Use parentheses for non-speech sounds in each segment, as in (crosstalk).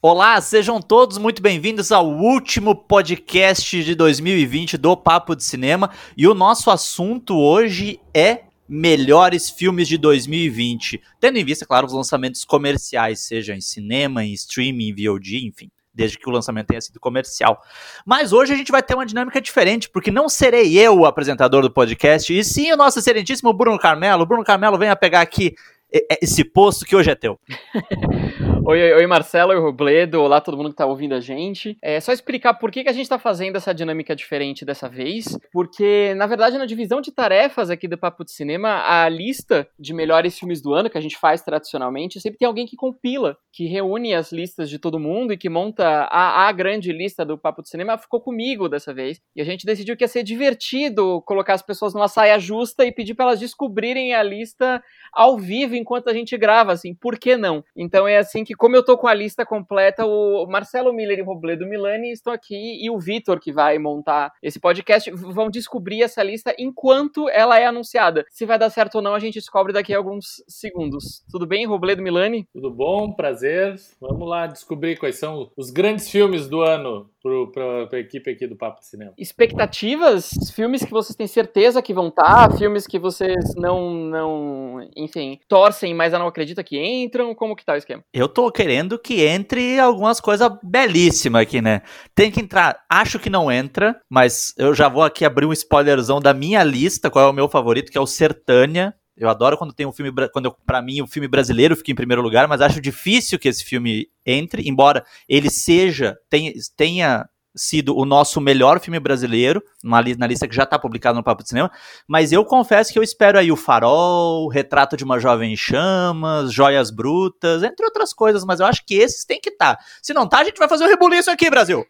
Olá, sejam todos muito bem-vindos ao último podcast de 2020 do Papo de Cinema. E o nosso assunto hoje é melhores filmes de 2020, tendo em vista, claro, os lançamentos comerciais, seja em cinema, em streaming, em VOD, enfim desde que o lançamento tenha sido comercial. Mas hoje a gente vai ter uma dinâmica diferente, porque não serei eu o apresentador do podcast, e sim o nosso excelentíssimo Bruno Carmelo. Bruno Carmelo, venha pegar aqui esse posto que hoje é teu. (laughs) oi, oi, Marcelo, oi, Robledo, olá todo mundo que tá ouvindo a gente. É só explicar por que, que a gente tá fazendo essa dinâmica diferente dessa vez, porque, na verdade, na divisão de tarefas aqui do Papo de Cinema, a lista de melhores filmes do ano que a gente faz tradicionalmente, sempre tem alguém que compila, que reúne as listas de todo mundo e que monta a, a grande lista do Papo de Cinema, ficou comigo dessa vez. E a gente decidiu que ia ser divertido colocar as pessoas numa saia justa e pedir para elas descobrirem a lista ao vivo enquanto a gente grava, assim, por que não? Então é assim que, como eu tô com a lista completa, o Marcelo Miller e o Robledo Milani estão aqui e o Vitor, que vai montar esse podcast, vão descobrir essa lista enquanto ela é anunciada. Se vai dar certo ou não, a gente descobre daqui a alguns segundos. Tudo bem, Robledo Milani? Tudo bom, prazer. Vamos lá descobrir quais são os grandes filmes do ano para a equipe aqui do Papo de Cinema. Expectativas? Filmes que vocês têm certeza que vão estar? Tá, filmes que vocês não, não, enfim, torcem, mas não acreditam que entram? Como que tá o esquema? Eu tô querendo que entre algumas coisas belíssimas aqui, né? Tem que entrar, acho que não entra, mas eu já vou aqui abrir um spoilerzão da minha lista, qual é o meu favorito, que é o Sertânia. Eu adoro quando tem um filme, quando para mim o filme brasileiro fica em primeiro lugar, mas acho difícil que esse filme entre, embora ele seja tenha, tenha sido o nosso melhor filme brasileiro, na, na lista que já está publicada no Papo de Cinema, mas eu confesso que eu espero aí o Farol, Retrato de uma Jovem em Chamas, Joias Brutas, entre outras coisas, mas eu acho que esses tem que estar. Tá. Se não tá, a gente vai fazer um rebuliço aqui, Brasil!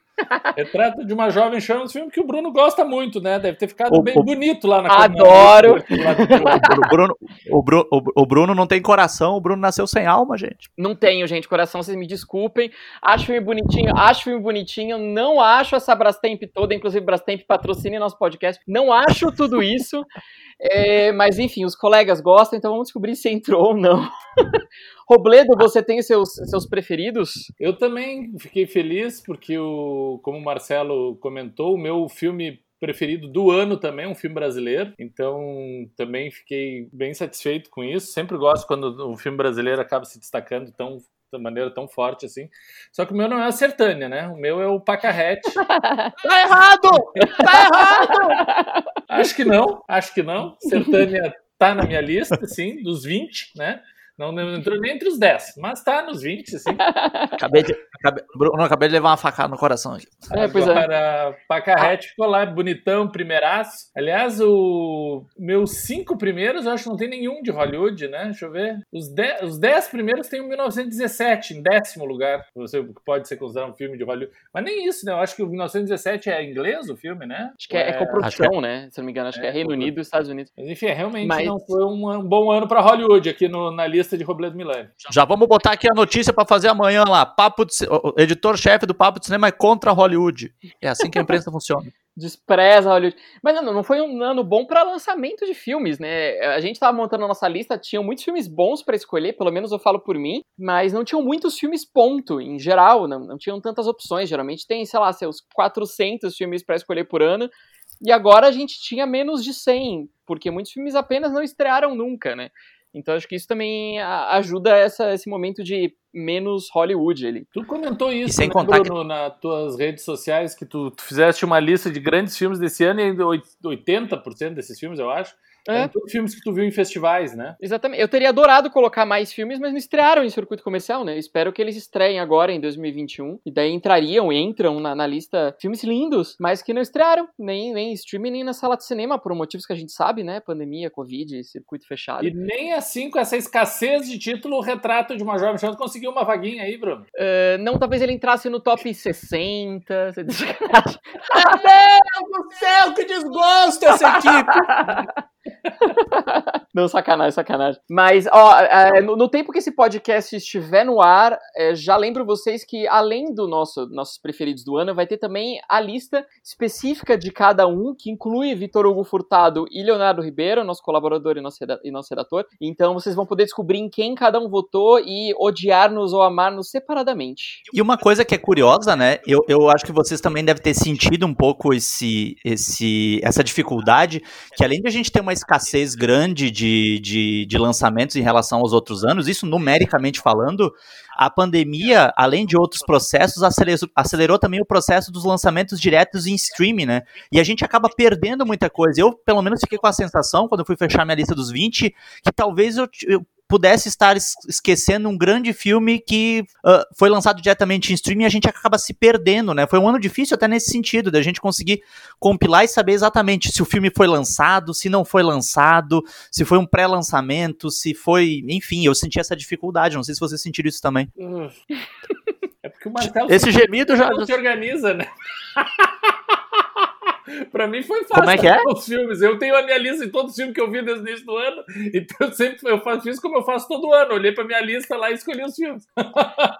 Retrato de uma Jovem Chama, um filme que o Bruno gosta muito, né? Deve ter ficado o, bem o, bonito lá na Adoro! o, Bruno, o, Bruno, o, Bruno não tem coração, o Bruno nasceu sem alma, gente. Não tenho, gente, coração, vocês me desculpem. Acho filme bonitinho, acho filme bonitinho, não acho essa Brastemp toda, inclusive Brastemp patrocine nosso podcast. Não acho tudo isso. É, mas enfim, os colegas gostam, então vamos descobrir se entrou ou não. (laughs) Robledo, você tem seus, seus preferidos? Eu também fiquei feliz, porque, o, como o Marcelo comentou, o meu filme preferido do ano também, um filme brasileiro. Então, também fiquei bem satisfeito com isso. Sempre gosto quando o filme brasileiro acaba se destacando tão de maneira tão forte assim. Só que o meu não é a Sertânia, né? O meu é o Pacarrete. (laughs) tá errado! Tá errado! acho que não, acho que não. Sertânia tá na minha lista, sim, dos 20, né? Não, não entrou nem entre os 10, mas tá nos 20, assim. (laughs) Acabei de, acabei, Bruno, acabei de levar uma facada no coração aqui. É, pois Agora, é. Pacarrete ficou lá bonitão, primeiraço. Aliás, o meus cinco primeiros, eu acho que não tem nenhum de Hollywood, né? Deixa eu ver. Os 10 os dez primeiros tem o 1917, em décimo lugar. Você pode ser considerado um filme de Hollywood. Mas nem isso, né? Eu acho que o 1917 é inglês o filme, né? Acho que é, é, é coprodução, né? Se não me engano, acho é, que é Reino Unido e Estados Unidos. Mas enfim, realmente Mas... não foi um, um bom ano para Hollywood aqui no, na lista de Robledo Milani. Já vamos botar aqui a notícia para fazer amanhã lá. Papo de, o editor-chefe do Papo de Cinema é contra Hollywood. É assim que a imprensa (laughs) funciona. Despreza Hollywood. Mas não, não foi um ano bom para lançamento de filmes, né? A gente tava montando a nossa lista, tinham muitos filmes bons para escolher, pelo menos eu falo por mim, mas não tinham muitos filmes ponto, em geral, não, não tinham tantas opções. Geralmente tem, sei lá, seus 400 filmes para escolher por ano. E agora a gente tinha menos de 100, porque muitos filmes apenas não estrearam nunca, né? Então acho que isso também ajuda essa, esse momento de menos Hollywood ali. Tu comentou isso, sem né, contar Bruno, que... nas tuas redes sociais, que tu, tu fizeste uma lista de grandes filmes desse ano e 80% desses filmes, eu acho, é. é tudo filmes que tu viu em festivais, né? Exatamente. Eu teria adorado colocar mais filmes, mas não estrearam em circuito comercial, né? Espero que eles estreiem agora em 2021. E daí entrariam, entram na, na lista filmes lindos, mas que não estrearam, nem, nem streaming, nem na sala de cinema, por motivos que a gente sabe, né? Pandemia, Covid, circuito fechado. E nem assim, com essa escassez de título, o retrato de uma jovem chance conseguiu uma vaguinha aí, Bruno? Uh, não, talvez ele entrasse no top 60. (laughs) Você Meu Deus do céu, que desgosto essa equipe! (laughs) (laughs) Não, sacanagem, sacanagem. Mas, ó, é, no, no, tempo que esse podcast estiver no ar, é, já lembro vocês que, além do nosso nossos preferidos do ano, vai ter também a lista específica de cada um, que inclui Vitor Hugo Furtado e Leonardo Ribeiro, nosso colaborador e nosso, e nosso redator. Então, vocês vão poder descobrir em quem cada um votou e odiar-nos ou amar-nos separadamente. E uma coisa que é curiosa, né? Eu, eu acho que vocês também devem ter sentido um pouco esse, esse, essa dificuldade, que além de a gente ter uma escassez grande de, de, de lançamentos em relação aos outros anos, isso numericamente falando, a pandemia, além de outros processos, acelerou, acelerou, também o processo dos lançamentos diretos em streaming, né? E a gente acaba perdendo muita coisa. Eu, pelo menos, fiquei com a sensação, quando fui fechar minha lista dos 20, que talvez eu, eu pudesse estar esquecendo um grande filme que uh, foi lançado diretamente em streaming e a gente acaba se perdendo, né? Foi um ano difícil até nesse sentido, da gente conseguir compilar e saber exatamente se o filme foi lançado, se não foi lançado, se foi um pré-lançamento, se foi. Enfim, eu senti essa dificuldade. Não sei se vocês sentiram isso também. (laughs) É porque o Marcelo Esse gemido já se organiza, né? (laughs) (laughs) pra mim foi fácil. Como é que é? (laughs) Os filmes. Eu tenho a minha lista de todos os filmes que eu vi desde o início do ano. Então eu sempre eu faço, fiz como eu faço todo ano. Olhei pra minha lista lá e escolhi os filmes. (laughs)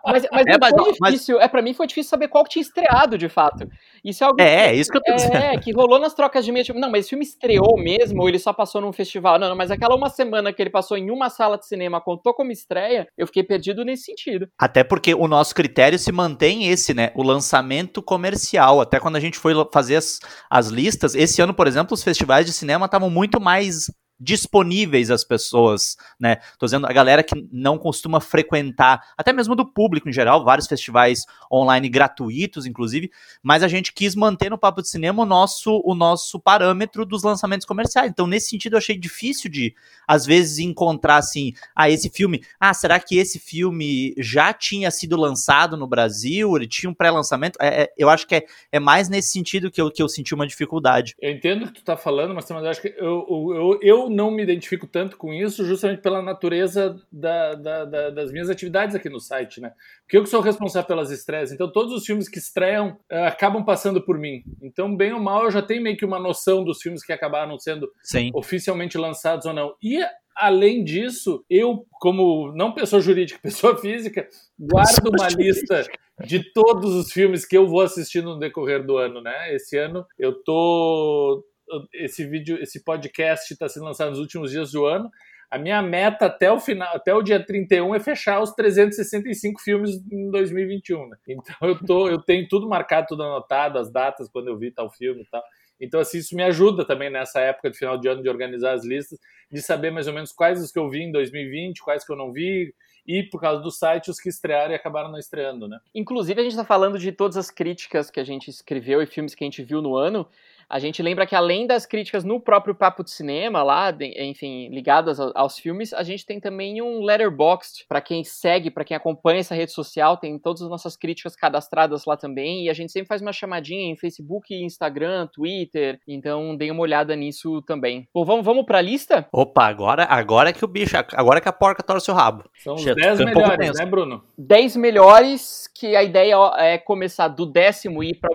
Mas, mas é, mas, foi difícil. Mas... É, pra mim foi difícil saber qual que tinha estreado, de fato. Isso é algo. É, que, isso que eu tô dizendo. É, que rolou nas trocas de meia. Tipo, não, mas esse filme estreou mesmo ou ele só passou num festival? Não, não, mas aquela uma semana que ele passou em uma sala de cinema, contou como estreia, eu fiquei perdido nesse sentido. Até porque o nosso critério se mantém esse, né? O lançamento comercial. Até quando a gente foi fazer as, as listas, esse ano, por exemplo, os festivais de cinema estavam muito mais disponíveis às pessoas, né? Tô dizendo a galera que não costuma frequentar, até mesmo do público em geral, vários festivais online gratuitos, inclusive, mas a gente quis manter no Papo de Cinema o nosso, o nosso parâmetro dos lançamentos comerciais. Então, nesse sentido, eu achei difícil de, às vezes, encontrar assim, ah, esse filme, ah, será que esse filme já tinha sido lançado no Brasil? Ele tinha um pré-lançamento? É, é, eu acho que é, é mais nesse sentido que eu, que eu senti uma dificuldade. Eu entendo o que tu tá falando, mas eu acho que eu, eu, eu não me identifico tanto com isso, justamente pela natureza da, da, da, das minhas atividades aqui no site, né? Porque eu que sou responsável pelas estreias, então todos os filmes que estreiam uh, acabam passando por mim. Então, bem ou mal, eu já tenho meio que uma noção dos filmes que acabaram sendo Sim. oficialmente lançados ou não. E além disso, eu, como não pessoa jurídica, (laughs) pessoa física, guardo uma lista de todos os filmes que eu vou assistir no decorrer do ano, né? Esse ano eu tô esse vídeo, esse podcast está sendo lançado nos últimos dias do ano. A minha meta até o final, até o dia 31 é fechar os 365 filmes em 2021. Né? Então eu tô, eu tenho tudo marcado, tudo anotado, as datas quando eu vi tal filme e tal. Então assim, isso me ajuda também nessa época de final de ano de organizar as listas, de saber mais ou menos quais os que eu vi em 2020, quais que eu não vi, e por causa do site os que estrearam e acabaram não estreando, né? Inclusive a gente está falando de todas as críticas que a gente escreveu e filmes que a gente viu no ano. A gente lembra que além das críticas no próprio Papo de Cinema, lá, enfim, ligadas aos filmes, a gente tem também um Letterboxd, para quem segue, para quem acompanha essa rede social, tem todas as nossas críticas cadastradas lá também, e a gente sempre faz uma chamadinha em Facebook, Instagram, Twitter, então dê uma olhada nisso também. Bom, vamos, vamos pra lista? Opa, agora, agora que o bicho, agora que a porca torce o rabo. São os 10 melhores, né, Bruno? 10 melhores, que a ideia é começar do décimo e ir para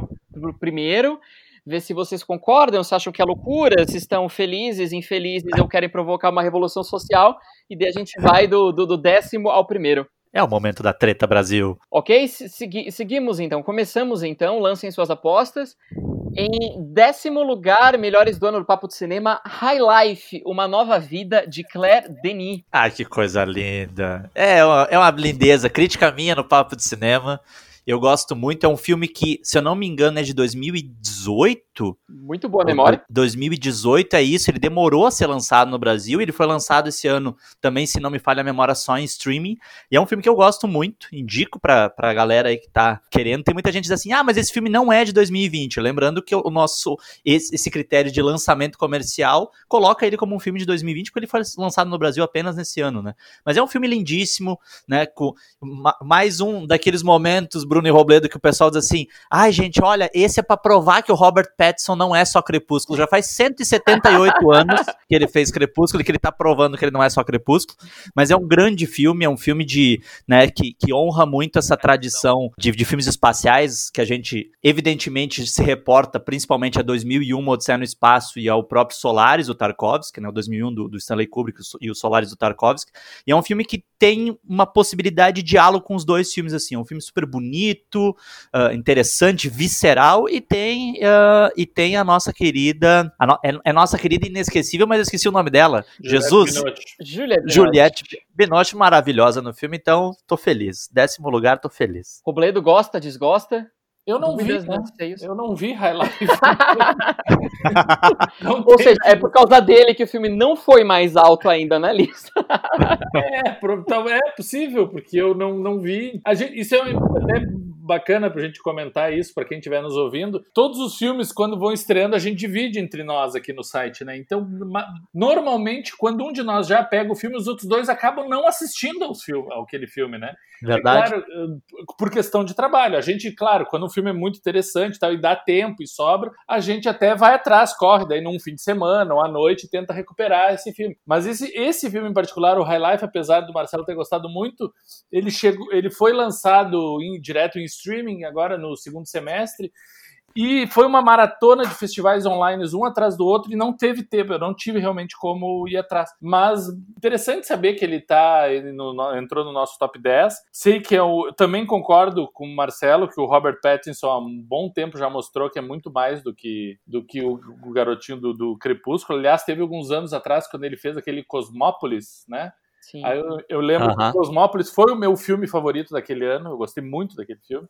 o primeiro, ver se vocês concordam, se acham que é loucura, se estão felizes, infelizes ou querem provocar uma revolução social, e daí a gente vai do, do, do décimo ao primeiro. É o momento da treta, Brasil. Ok, segui seguimos então. Começamos então, lancem suas apostas. Em décimo lugar, melhores do ano do Papo de Cinema, High Life, Uma Nova Vida, de Claire Denis. Ah, que coisa linda. É uma, é uma lindeza, crítica minha no Papo de Cinema. Eu gosto muito. É um filme que, se eu não me engano, é de 2018. Muito boa memória. 2018 é isso. Ele demorou a ser lançado no Brasil. Ele foi lançado esse ano também, se não me falha a memória, só em streaming. E é um filme que eu gosto muito. Indico pra, pra galera aí que tá querendo. Tem muita gente que diz assim: ah, mas esse filme não é de 2020. Lembrando que o nosso esse, esse critério de lançamento comercial coloca ele como um filme de 2020, porque ele foi lançado no Brasil apenas nesse ano, né? Mas é um filme lindíssimo, né? Com mais um daqueles momentos Bruno e Robledo, que o pessoal diz assim: ai, gente, olha, esse é pra provar que o Robert Pattinson não é só Crepúsculo. Já faz 178 (laughs) anos que ele fez Crepúsculo e que ele tá provando que ele não é só Crepúsculo. Mas é um grande filme, é um filme de, né, que, que honra muito essa tradição de, de filmes espaciais que a gente, evidentemente, se reporta principalmente a 2001, Odisseia no Espaço e ao próprio Solaris, do Tarkovsky, né, o 2001 do, do Stanley Kubrick e o Solaris do Tarkovsky. E é um filme que tem uma possibilidade de diálogo com os dois filmes, assim. É um filme super bonito, uh, interessante, visceral e tem, uh, e tem a nossa querida. A no, é, é, nossa querida inesquecível, mas eu esqueci o nome dela. Juliette Jesus. Juliette Binoche. Juliette Binoche maravilhosa no filme, então tô feliz. Décimo lugar, tô feliz. Robledo gosta, desgosta? Eu não vi, né? Eu não vi Highlight. (laughs) não Ou seja, é por causa dele que o filme não foi mais alto ainda na lista. é, então, é possível, porque eu não, não vi. Gente, isso é até bacana pra gente comentar isso, para quem estiver nos ouvindo. Todos os filmes, quando vão estreando, a gente divide entre nós aqui no site, né? Então, normalmente, quando um de nós já pega o filme, os outros dois acabam não assistindo aos filme, aquele filme, né? Verdade. É claro, eh, por questão de trabalho. A gente, claro, quando um filme é muito interessante tal, e dá tempo e sobra, a gente até vai atrás, corre daí num fim de semana ou à noite tenta recuperar esse filme. Mas esse, esse filme em particular, o High Life, apesar do Marcelo ter gostado muito, ele, chegou, ele foi lançado em, direto em streaming agora no segundo semestre. E foi uma maratona de festivais online, um atrás do outro, e não teve tempo, eu não tive realmente como ir atrás. Mas interessante saber que ele tá, ele no, entrou no nosso top 10. Sei que eu também concordo com o Marcelo, que o Robert Pattinson há um bom tempo já mostrou que é muito mais do que, do que o, o garotinho do, do Crepúsculo. Aliás, teve alguns anos atrás, quando ele fez aquele Cosmópolis, né? Sim. Aí eu, eu lembro uh -huh. que Cosmópolis foi o meu filme favorito daquele ano, eu gostei muito daquele filme.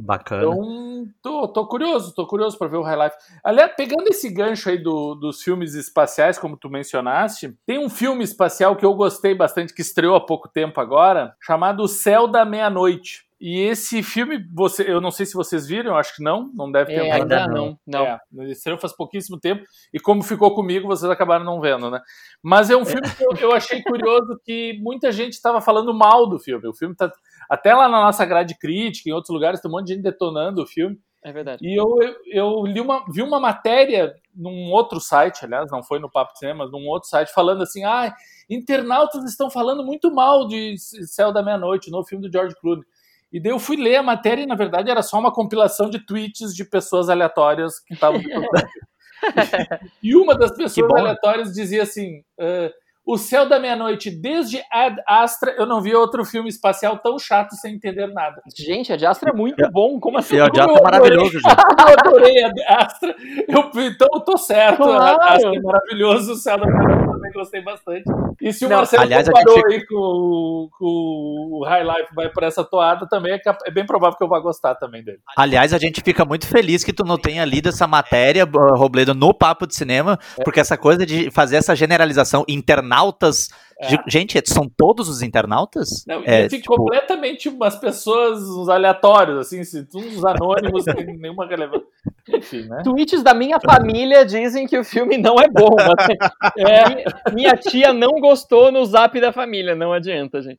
Bacana. Então, tô, tô curioso, tô curioso para ver o High Life. Aliás, pegando esse gancho aí do, dos filmes espaciais, como tu mencionaste, tem um filme espacial que eu gostei bastante, que estreou há pouco tempo agora, chamado O Céu da Meia-Noite. E esse filme, você, eu não sei se vocês viram, acho que não, não deve ter. É, ainda não, não. É, estreou faz pouquíssimo tempo, e como ficou comigo, vocês acabaram não vendo, né? Mas é um filme que eu, eu achei curioso que muita gente estava falando mal do filme. O filme tá até lá na nossa grade crítica, em outros lugares, tem um monte de gente detonando o filme. É verdade. E eu, eu, eu li uma, vi uma matéria num outro site, aliás, não foi no Papo de Cinema, mas num outro site, falando assim: ah, internautas estão falando muito mal de Céu da Meia-Noite, no filme do George Clooney. E daí eu fui ler a matéria e, na verdade, era só uma compilação de tweets de pessoas aleatórias que estavam. (laughs) e uma das pessoas aleatórias dizia assim. Uh, o Céu da Meia-Noite, desde Ad Astra, eu não vi outro filme espacial tão chato sem entender nada. Gente, Ad Astra é muito bom. Como assim? E Ad Astra é maravilhoso, gente. (laughs) eu adorei Ad Astra. Eu, então eu tô certo. Claro. Ad Astra é maravilhoso. O Céu da Meia-Noite também gostei bastante. E se o não, Marcelo aliás, comparou gente... aí com, com, o High Life vai por essa toada, também é, é, bem provável que eu vá gostar também dele. Aliás, a gente fica muito feliz que tu não tenha lido essa matéria, Robledo, no Papo de Cinema, é. porque essa coisa de fazer essa generalização internautas. É. Gente, são todos os internautas? Não, é, tipo... completamente umas pessoas, uns aleatórios, assim, uns anônimos, sem nenhuma relevância. Enfim, né? Tweets da minha família dizem que o filme não é bom. (laughs) é, minha tia não gostou no zap da família, não adianta, gente.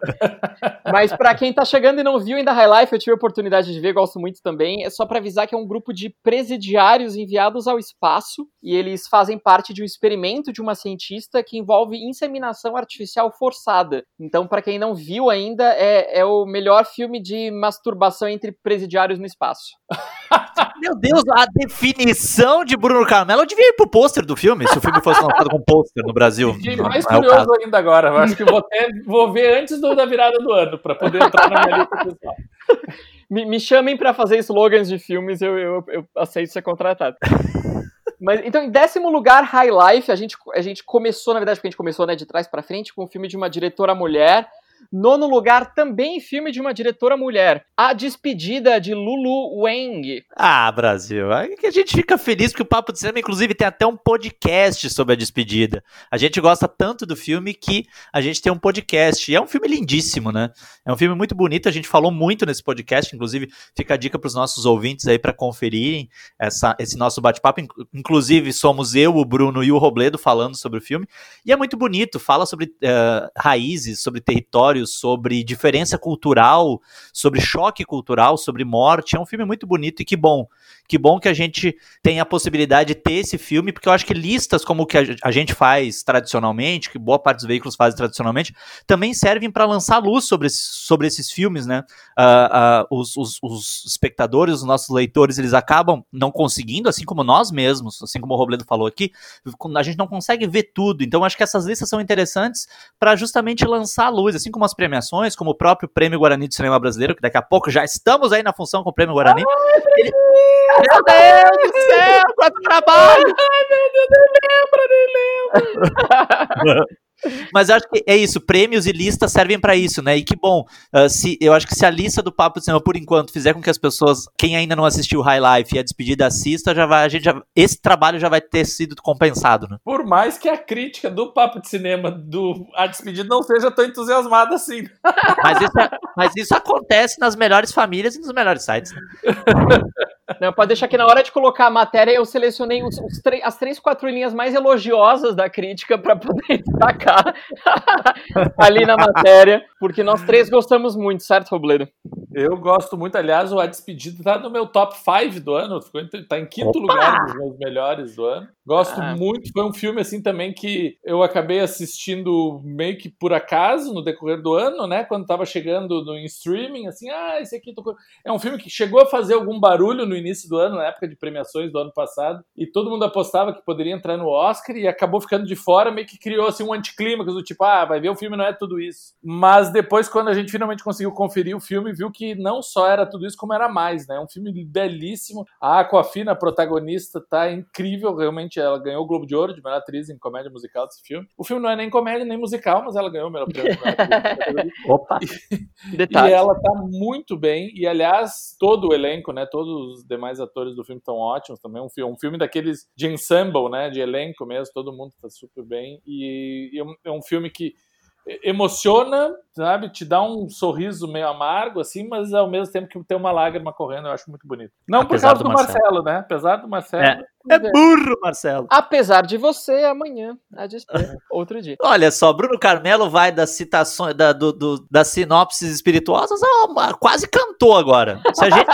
Mas para quem tá chegando e não viu ainda High Life, eu tive a oportunidade de ver, gosto muito também. É só para avisar que é um grupo de presidiários enviados ao espaço e eles fazem parte de um experimento de uma cientista que envolve inseminação artificial forçada. Então, para quem não viu ainda, é, é o melhor filme de masturbação entre presidiários no espaço. (laughs) Meu Deus, a definição de Bruno Carmelo. Eu devia ir pro pôster do filme, se o filme fosse lançado com pôster no Brasil. Fiquei mais é curioso ainda agora. Eu acho que vou, até, vou ver antes do, da virada do ano, para poder entrar na minha lista pessoal. Me, me chamem para fazer slogans de filmes, eu, eu, eu aceito ser contratado. (laughs) Mas, então, em décimo lugar, High Life, a gente, a gente começou, na verdade, porque a gente começou né, de trás para frente, com um filme de uma diretora mulher, Nono lugar, também filme de uma diretora mulher. A Despedida de Lulu Wang. Ah, Brasil. Aí que a gente fica feliz porque o Papo de Cinema, inclusive, tem até um podcast sobre a despedida. A gente gosta tanto do filme que a gente tem um podcast. E é um filme lindíssimo, né? É um filme muito bonito. A gente falou muito nesse podcast. Inclusive, fica a dica para os nossos ouvintes aí para conferirem essa, esse nosso bate-papo. Inclusive, somos eu, o Bruno e o Robledo falando sobre o filme. E é muito bonito. Fala sobre uh, raízes, sobre território territórios, sobre diferença cultural, sobre choque cultural, sobre morte. É um filme muito bonito e que bom. Que bom que a gente tem a possibilidade de ter esse filme, porque eu acho que listas como o que a gente faz tradicionalmente, que boa parte dos veículos fazem tradicionalmente, também servem para lançar luz sobre, esse, sobre esses filmes, né? Uh, uh, os, os, os, espectadores, os nossos leitores, eles acabam não conseguindo, assim como nós mesmos, assim como o Robledo falou aqui, a gente não consegue ver tudo. Então, acho que essas listas são interessantes para justamente lançar luz, assim como as premiações, como o próprio Prêmio Guarani do Cinema Brasileiro, que daqui a pouco já estamos aí na função com o Prêmio Guarani. Ai, ele, meu Deus do céu, quanto trabalho! Ai, meu Deus, nem lembra, nem lembra. (laughs) Mas eu acho que é isso, prêmios e listas servem para isso, né? E que bom, uh, se, eu acho que se a lista do Papo de Cinema, por enquanto, fizer com que as pessoas, quem ainda não assistiu o High Life e a despedida assista, já vai, a gente já, esse trabalho já vai ter sido compensado, né? Por mais que a crítica do Papo de Cinema do A Despedida não seja tão entusiasmada assim. (laughs) Mas isso, é, mas isso acontece nas melhores famílias e nos melhores sites. Né? (laughs) Não, pode deixar que na hora de colocar a matéria eu selecionei os, os as três, quatro linhas mais elogiosas da crítica para poder (laughs) destacar (laughs) ali na matéria, porque nós três gostamos muito, certo, Robledo? Eu gosto muito, aliás, o A Despedida tá no meu top 5 do ano, tá em quinto Opa! lugar dos meus melhores do ano. Gosto ah. muito, foi um filme assim também que eu acabei assistindo meio que por acaso no decorrer do ano, né, quando tava chegando no streaming, assim, ah, esse aqui tô... é um filme que chegou a fazer algum barulho no início do ano, na época de premiações do ano passado, e todo mundo apostava que poderia entrar no Oscar e acabou ficando de fora, meio que criou assim um anticlímax do tipo, ah, vai ver o filme não é tudo isso. Mas depois quando a gente finalmente conseguiu conferir o filme, viu que não só era tudo isso, como era mais, né? É um filme belíssimo. A Aquafina, a protagonista, tá incrível, realmente ela ganhou o Globo de Ouro de melhor atriz em comédia musical desse filme. O filme não é nem comédia nem musical, mas ela ganhou o melhor prêmio. (laughs) Opa! E, (laughs) e ela tá muito bem, e aliás, todo o elenco, né? Todos os demais atores do filme estão ótimos também. Um filme, um filme daqueles de ensemble, né? De elenco mesmo, todo mundo tá super bem. E, e é um é filme que emociona, sabe? Te dá um sorriso meio amargo, assim, mas ao mesmo tempo que tem uma lágrima correndo, eu acho muito bonito. Não Apesar por causa do, do Marcelo. Marcelo. né? Apesar do Marcelo. É, é burro, Marcelo. Apesar de você, amanhã, a despeito, (laughs) outro dia. Olha só, Bruno Carmelo vai das citações, da, do, do, das sinopses espirituosas, quase cantou agora. Se a, gente,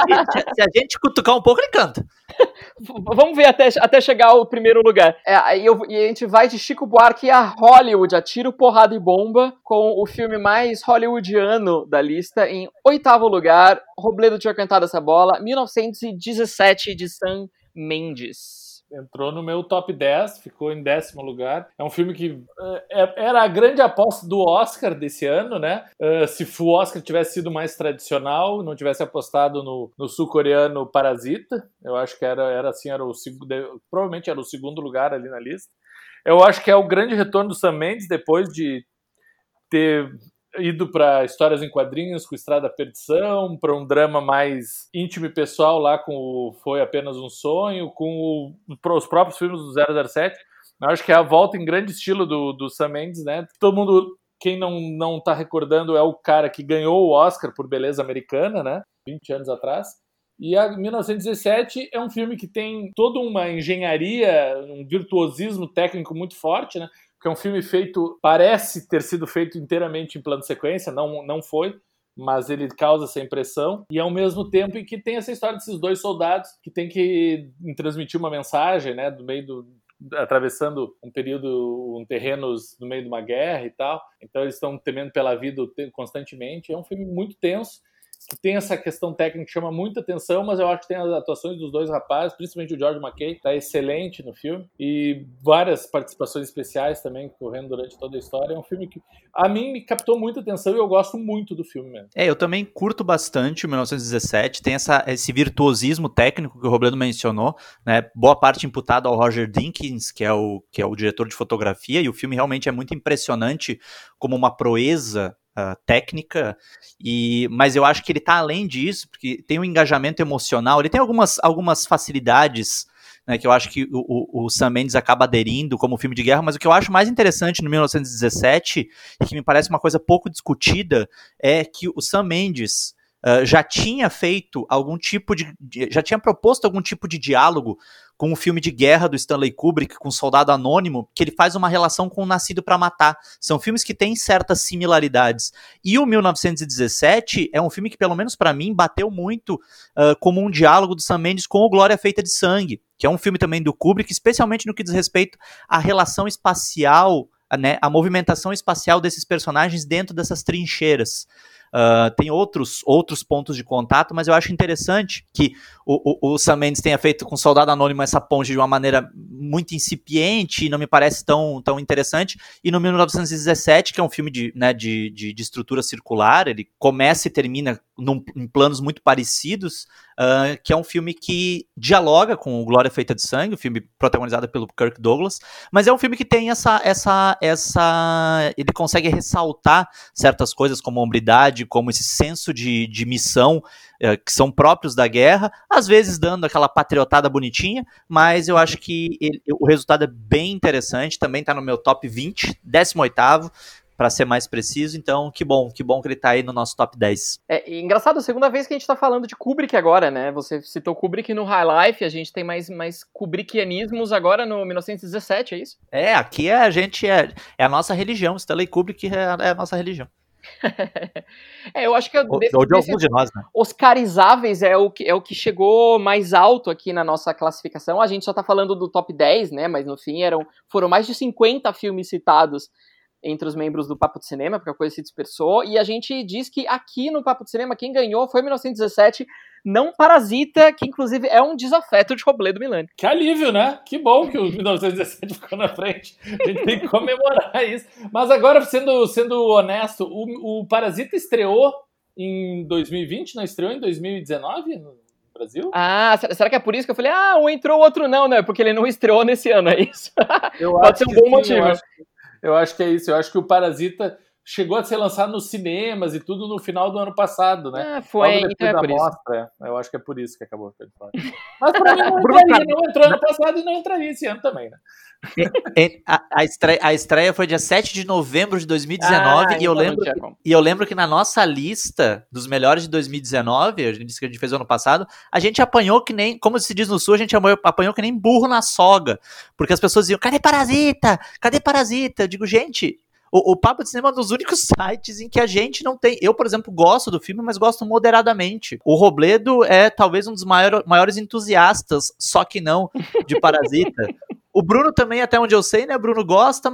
se a gente cutucar um pouco, ele canta. (laughs) Vamos ver até, até chegar ao primeiro lugar. É, aí eu, e a gente vai de Chico Buarque a Hollywood, a tiro, porrada e bomba, com o filme mais hollywoodiano da lista. Em oitavo lugar, Robledo tinha cantado essa bola, 1917 de Sam Mendes entrou no meu top 10, ficou em décimo lugar. É um filme que é, era a grande aposta do Oscar desse ano, né? Uh, se o Oscar tivesse sido mais tradicional, não tivesse apostado no, no sul-coreano Parasita, eu acho que era, era assim, era o provavelmente era o segundo lugar ali na lista. Eu acho que é o grande retorno do Sam Mendes depois de ter ido para histórias em quadrinhos com Estrada Perdição, para um drama mais íntimo e pessoal lá com o Foi Apenas um Sonho, com o, os próprios filmes do 007. Eu acho que é a volta em grande estilo do, do Sam Mendes, né? Todo mundo, quem não, não tá recordando, é o cara que ganhou o Oscar por Beleza Americana, né? 20 anos atrás. E a 1917 é um filme que tem toda uma engenharia, um virtuosismo técnico muito forte, né? Que é um filme feito, parece ter sido feito inteiramente em plano sequência, não, não foi, mas ele causa essa impressão, e ao mesmo tempo em que tem essa história desses dois soldados que tem que transmitir uma mensagem, né, do meio do, atravessando um período, um terrenos no meio de uma guerra e tal. Então eles estão temendo pela vida constantemente. É um filme muito tenso que tem essa questão técnica que chama muita atenção, mas eu acho que tem as atuações dos dois rapazes, principalmente o George McKay, tá excelente no filme, e várias participações especiais também correndo durante toda a história. É um filme que a mim me captou muita atenção e eu gosto muito do filme mesmo. É, eu também curto bastante o 1917, tem essa, esse virtuosismo técnico que o Robledo mencionou, né? Boa parte imputado ao Roger Dinkins, que é o que é o diretor de fotografia, e o filme realmente é muito impressionante como uma proeza uh, técnica, e, mas eu acho que ele está além disso, porque tem um engajamento emocional, ele tem algumas, algumas facilidades né, que eu acho que o, o, Sam Mendes acaba aderindo como filme de guerra, mas o que eu acho mais interessante no 1917, e que me parece uma coisa pouco discutida, é que o Sam Mendes, uh, já tinha feito algum tipo de, já tinha proposto algum tipo de diálogo com o filme de guerra do Stanley Kubrick, com Soldado Anônimo, que ele faz uma relação com o Nascido para Matar. São filmes que têm certas similaridades. E o 1917 é um filme que, pelo menos para mim, bateu muito uh, como um diálogo do Sam Mendes com o Glória Feita de Sangue, que é um filme também do Kubrick, especialmente no que diz respeito à relação espacial, né, a movimentação espacial desses personagens dentro dessas trincheiras. Uh, tem outros, outros pontos de contato, mas eu acho interessante que o, o, o Sam Mendes tenha feito com Soldado Anônimo essa ponte de uma maneira muito incipiente e não me parece tão, tão interessante. E no 1917, que é um filme de, né, de, de, de estrutura circular, ele começa e termina num, em planos muito parecidos, uh, que é um filme que dialoga com o Glória Feita de Sangue, o um filme protagonizado pelo Kirk Douglas, mas é um filme que tem essa, essa, essa, ele consegue ressaltar certas coisas como hombridade, como esse senso de, de missão uh, que são próprios da guerra, às vezes dando aquela patriotada bonitinha, mas eu acho que ele, o resultado é bem interessante, também está no meu top 20, 18 para ser mais preciso. Então, que bom, que bom que ele tá aí no nosso top 10. É engraçado, a segunda vez que a gente tá falando de Kubrick agora, né? Você citou Kubrick no High Life, a gente tem mais, mais Kubrickianismos agora no 1917, é isso? É, aqui é, a gente é, é a nossa religião. Stanley Kubrick é, é a nossa religião. (laughs) é, eu acho que ou, desse, de alguns de nós, né? Oscarizáveis é o, que, é o que chegou mais alto aqui na nossa classificação. A gente só tá falando do top 10, né? Mas no fim eram, foram mais de 50 filmes citados entre os membros do Papo de Cinema, porque a coisa se dispersou, e a gente diz que aqui no Papo de Cinema quem ganhou foi 1917, não Parasita, que inclusive é um desafeto de Robledo Milani. Que alívio, né? Que bom que o 1917 (laughs) ficou na frente. A gente tem que comemorar isso. Mas agora, sendo, sendo honesto, o, o Parasita estreou em 2020, não estreou em 2019? No... Brasil? Ah, será que é por isso que eu falei, ah, um entrou, o outro não, né? Porque ele não estreou nesse ano, é isso? Eu Pode ser um bom sim, motivo. Eu acho, que é isso. Eu acho que o Parasita chegou a ser lançado nos cinemas e tudo no final do ano passado, né? Ah, foi, Logo então é por mostra, isso. Eu acho que é por isso que acabou ficando fora. Mas pra mim não entraria, não entrou ano passado e não entraria esse ano também, né? A, a, estreia, a estreia foi dia 7 de novembro de 2019 ah, e, eu então lembro, e eu lembro que na nossa lista dos melhores de 2019, a gente disse que a gente fez ano passado, a gente apanhou que nem, como se diz no sul, a gente apanhou que nem burro na soga, porque as pessoas diziam, cadê Parasita? Cadê Parasita? Eu digo, gente, o, o Papo de Cinema é um dos únicos sites em que a gente não tem. Eu, por exemplo, gosto do filme, mas gosto moderadamente. O Robledo é talvez um dos maior, maiores entusiastas, só que não, de Parasita. (laughs) o Bruno também, até onde eu sei, né? Bruno gosta,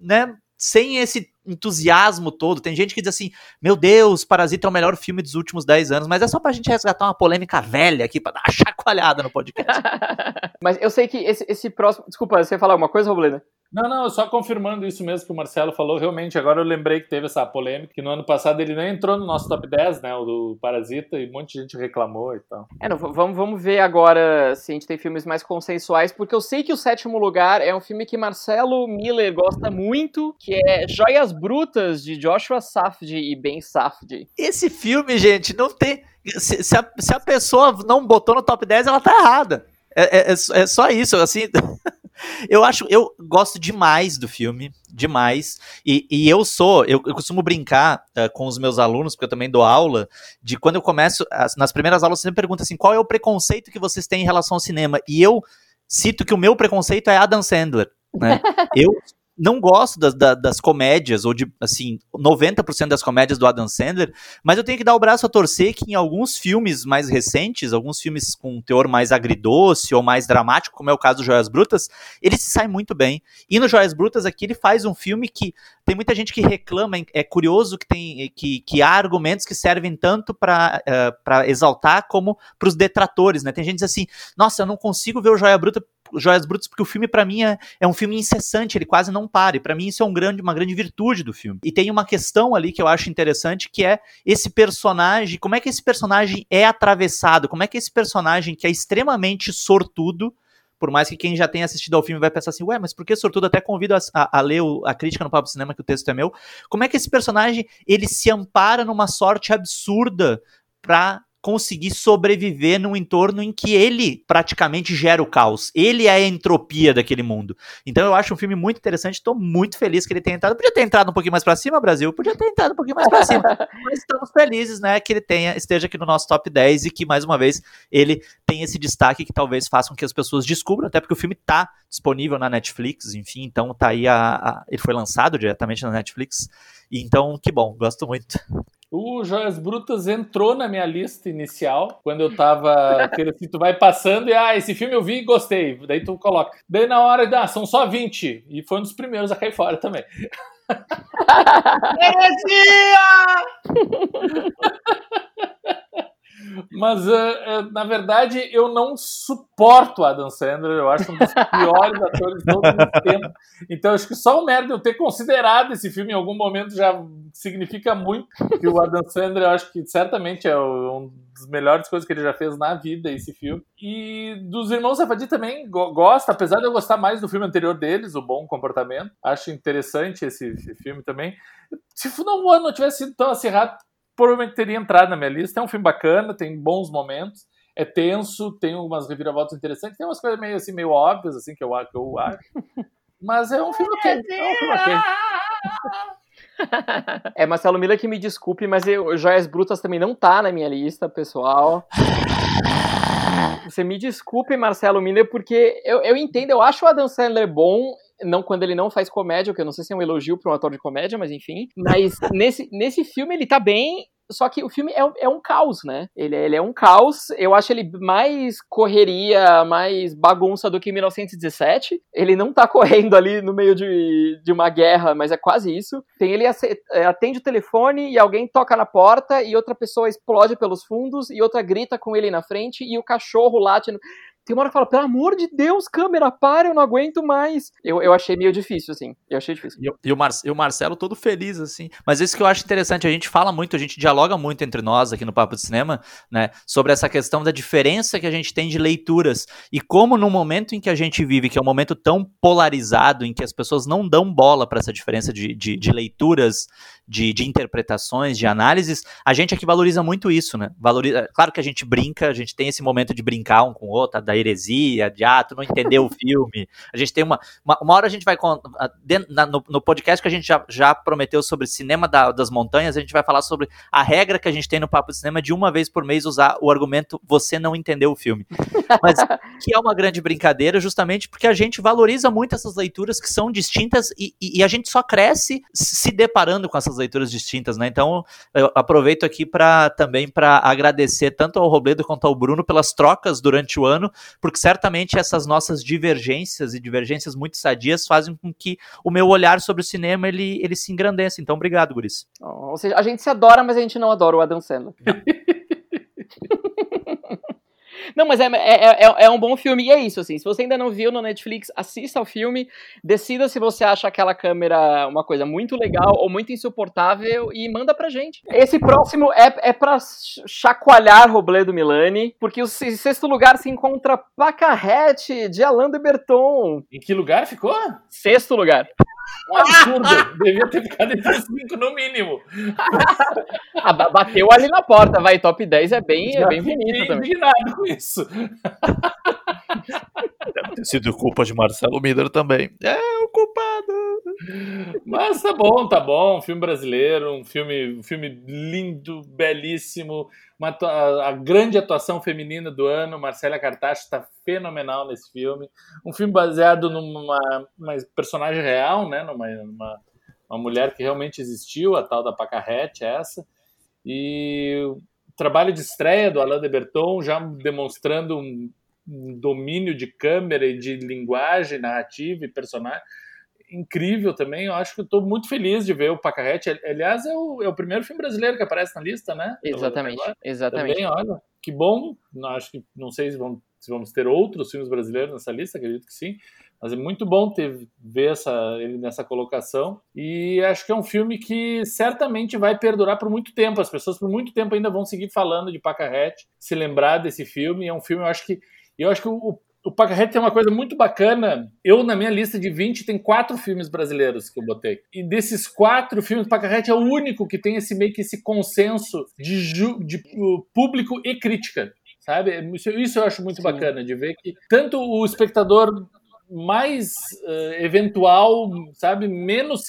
né? Sem esse entusiasmo todo. Tem gente que diz assim: Meu Deus, Parasita é o melhor filme dos últimos 10 anos, mas é só pra gente resgatar uma polêmica velha aqui, pra dar uma (laughs) chacoalhada no podcast. (laughs) mas eu sei que esse, esse próximo. Desculpa, você ia falar alguma coisa, Robledo? Não, não, só confirmando isso mesmo que o Marcelo falou. Realmente, agora eu lembrei que teve essa polêmica, que no ano passado ele nem entrou no nosso top 10, né? O do Parasita, e um monte de gente reclamou e tal. É, não, vamos, vamos ver agora se a gente tem filmes mais consensuais, porque eu sei que o sétimo lugar é um filme que Marcelo Miller gosta muito, que é Joias Brutas, de Joshua Safdie e Ben Safdie. Esse filme, gente, não tem. Se, se, a, se a pessoa não botou no top 10, ela tá errada. É, é, é só isso, assim. (laughs) Eu acho, eu gosto demais do filme, demais. E, e eu sou, eu, eu costumo brincar uh, com os meus alunos, porque eu também dou aula, de quando eu começo, as, nas primeiras aulas, você sempre pergunta assim: qual é o preconceito que vocês têm em relação ao cinema? E eu cito que o meu preconceito é Adam Sandler. Né? (laughs) eu não gosto das, das, das, comédias, ou de, assim, 90% das comédias do Adam Sandler, mas eu tenho que dar o braço a torcer que em alguns filmes mais recentes, alguns filmes com um teor mais agridoce ou mais dramático, como é o caso do Joias Brutas, ele se sai muito bem. E no Joias Brutas aqui ele faz um filme que tem muita gente que reclama, é curioso que tem que, que há argumentos que servem tanto para uh, exaltar como para os detratores, né? Tem gente que diz assim, nossa, eu não consigo ver o Joia Bruta Joias Brutas, porque o filme, para mim, é, é, um filme incessante, ele quase não para. E para mim, isso é um grande, uma grande virtude do filme. E tem uma questão ali que eu acho interessante, que é esse personagem, como é que esse personagem é atravessado, como é que esse personagem, que é extremamente sortudo, por mais que quem já tenha assistido ao filme vai pensar assim, ué, mas por que sortudo? Até convido a, a, a ler o, a crítica no Papo Cinema, que o texto é meu. Como é que esse personagem, ele se ampara numa sorte absurda para conseguir sobreviver num entorno em que ele praticamente gera o caos. Ele é a entropia daquele mundo. Então eu acho um filme muito interessante, estou muito feliz que ele tenha entrado. Podia ter entrado um pouquinho mais para cima, Brasil, podia ter entrado um pouquinho mais para cima. (laughs) Mas estamos felizes, né, que ele tenha esteja aqui no nosso top 10 e que mais uma vez ele tem esse destaque que talvez faça com que as pessoas descubram, até porque o filme tá disponível na Netflix, enfim, então tá aí a, a ele foi lançado diretamente na Netflix. Então, que bom, gosto muito. O Joias Brutas entrou na minha lista inicial, quando eu tava. assim, tu vai passando e, ah, esse filme eu vi e gostei. Daí tu coloca. Daí na hora, ah, são só 20. E foi um dos primeiros a cair fora também. (laughs) (laughs) Mas, uh, uh, na verdade, eu não suporto Adam Sandler. Eu acho um dos piores (laughs) atores os tempos. Então, acho que só o merda eu ter considerado esse filme em algum momento já significa muito. Que o Adam Sandler, eu acho que certamente é um das melhores coisas que ele já fez na vida, esse filme. E dos Irmãos Safadi também gosta, apesar de eu gostar mais do filme anterior deles, O Bom Comportamento. Acho interessante esse, esse filme também. Se o não, não tivesse sido tão acirrado, provavelmente teria entrado na minha lista. É um filme bacana, tem bons momentos, é tenso, tem algumas reviravoltas interessantes, tem umas coisas meio assim, meio óbvias, assim, que eu, que eu acho. (laughs) Mas é um filme ok. É um filme ok. (laughs) É, Marcelo Miller que me desculpe, mas eu, Joias Brutas também não tá na minha lista, pessoal. Você me desculpe, Marcelo Miller, porque eu, eu entendo, eu acho o Adam Sandler bom, não quando ele não faz comédia, que eu não sei se é um elogio para um ator de comédia, mas enfim. Mas (laughs) nesse, nesse filme ele tá bem, só que o filme é, é um caos, né? Ele, ele é um caos. Eu acho ele mais correria, mais bagunça do que 1917. Ele não tá correndo ali no meio de, de uma guerra, mas é quase isso. Tem ele é, atende o telefone e alguém toca na porta e outra pessoa explode pelos fundos e outra grita com ele na frente e o cachorro late. No... Tem uma hora que fala, pelo amor de Deus, câmera, para, eu não aguento mais. Eu, eu achei meio difícil, assim. Eu achei difícil. E, e, o Mar, e o Marcelo todo feliz, assim. Mas isso que eu acho interessante, a gente fala muito, a gente dialoga muito entre nós aqui no Papo de Cinema, né? Sobre essa questão da diferença que a gente tem de leituras. E como no momento em que a gente vive, que é um momento tão polarizado, em que as pessoas não dão bola para essa diferença de, de, de leituras, de, de, interpretações, de análises, a gente aqui valoriza muito isso, né? Valoriza, claro que a gente brinca, a gente tem esse momento de brincar um com o outro, da heresia, de ah, tu não entendeu o filme. A gente tem uma, uma. Uma, hora a gente vai. No, no podcast que a gente já, já prometeu sobre cinema da, das montanhas, a gente vai falar sobre a regra que a gente tem no Papo de Cinema de uma vez por mês usar o argumento você não entendeu o filme. Mas (laughs) que é uma grande brincadeira, justamente porque a gente valoriza muito essas leituras que são distintas e, e, e a gente só cresce se deparando com essas leituras distintas, né? Então, eu aproveito aqui para também para agradecer tanto ao Robledo quanto ao Bruno pelas trocas durante o ano, porque certamente essas nossas divergências e divergências muito sadias fazem com que o meu olhar sobre o cinema ele, ele se engrandeça. Então, obrigado, Guris. Oh, ou seja, a gente se adora, mas a gente não adora o Adam Sandler. (laughs) Não, mas é, é, é, é, um bom filme e é isso, assim. Se você ainda não viu no Netflix, assista ao filme, decida se você acha aquela câmera uma coisa muito legal ou muito insuportável e manda pra gente. Esse próximo é, é pra chacoalhar Robledo Milani, porque o sexto lugar se encontra Pacarrete, de Alain de Berton. Em que lugar ficou? Sexto lugar. Um absurdo. Devia ter ficado entre os cinco no mínimo. ah, bateu ali na porta, vai. Top 10 é bem, é bem bonito também. indignado com isso. Deve ter sido culpa de Marcelo Miller também. É o culpado. Mas tá bom, tá bom. filme brasileiro, um filme, um filme lindo, belíssimo uma, a, grande atuação feminina do ano, Marcela Cartacho está fenomenal nesse filme. Um filme baseado numa personagem real, né? Numa, numa uma mulher que realmente existiu, a tal da Pacarrete, essa. E o trabalho de estreia do Alain de Berton, já demonstrando um, um domínio de câmera e de linguagem narrativa e personagem incrível também. Eu acho que estou muito feliz de ver o Pacarrete. Aliás, é o, é o primeiro filme brasileiro que aparece na lista, né? Exatamente. Exatamente. Também, olha, que bom. Acho que não sei se vamos, se vamos ter outros filmes brasileiros nessa lista, acredito que sim. Mas é muito bom ter ver essa, ele nessa colocação. E acho que é um filme que certamente vai perdurar por muito tempo. As pessoas por muito tempo ainda vão seguir falando de Pacarrete, se lembrar desse filme. É um filme, eu acho que eu acho que o, o Pacarrete tem uma coisa muito bacana. Eu, na minha lista de 20, tem quatro filmes brasileiros que eu botei. E desses quatro filmes, o Pacarrete é o único que tem esse meio que esse consenso de, ju, de público e crítica. Sabe? Isso, isso eu acho muito Sim. bacana, de ver que tanto o espectador mais uh, eventual, sabe, menos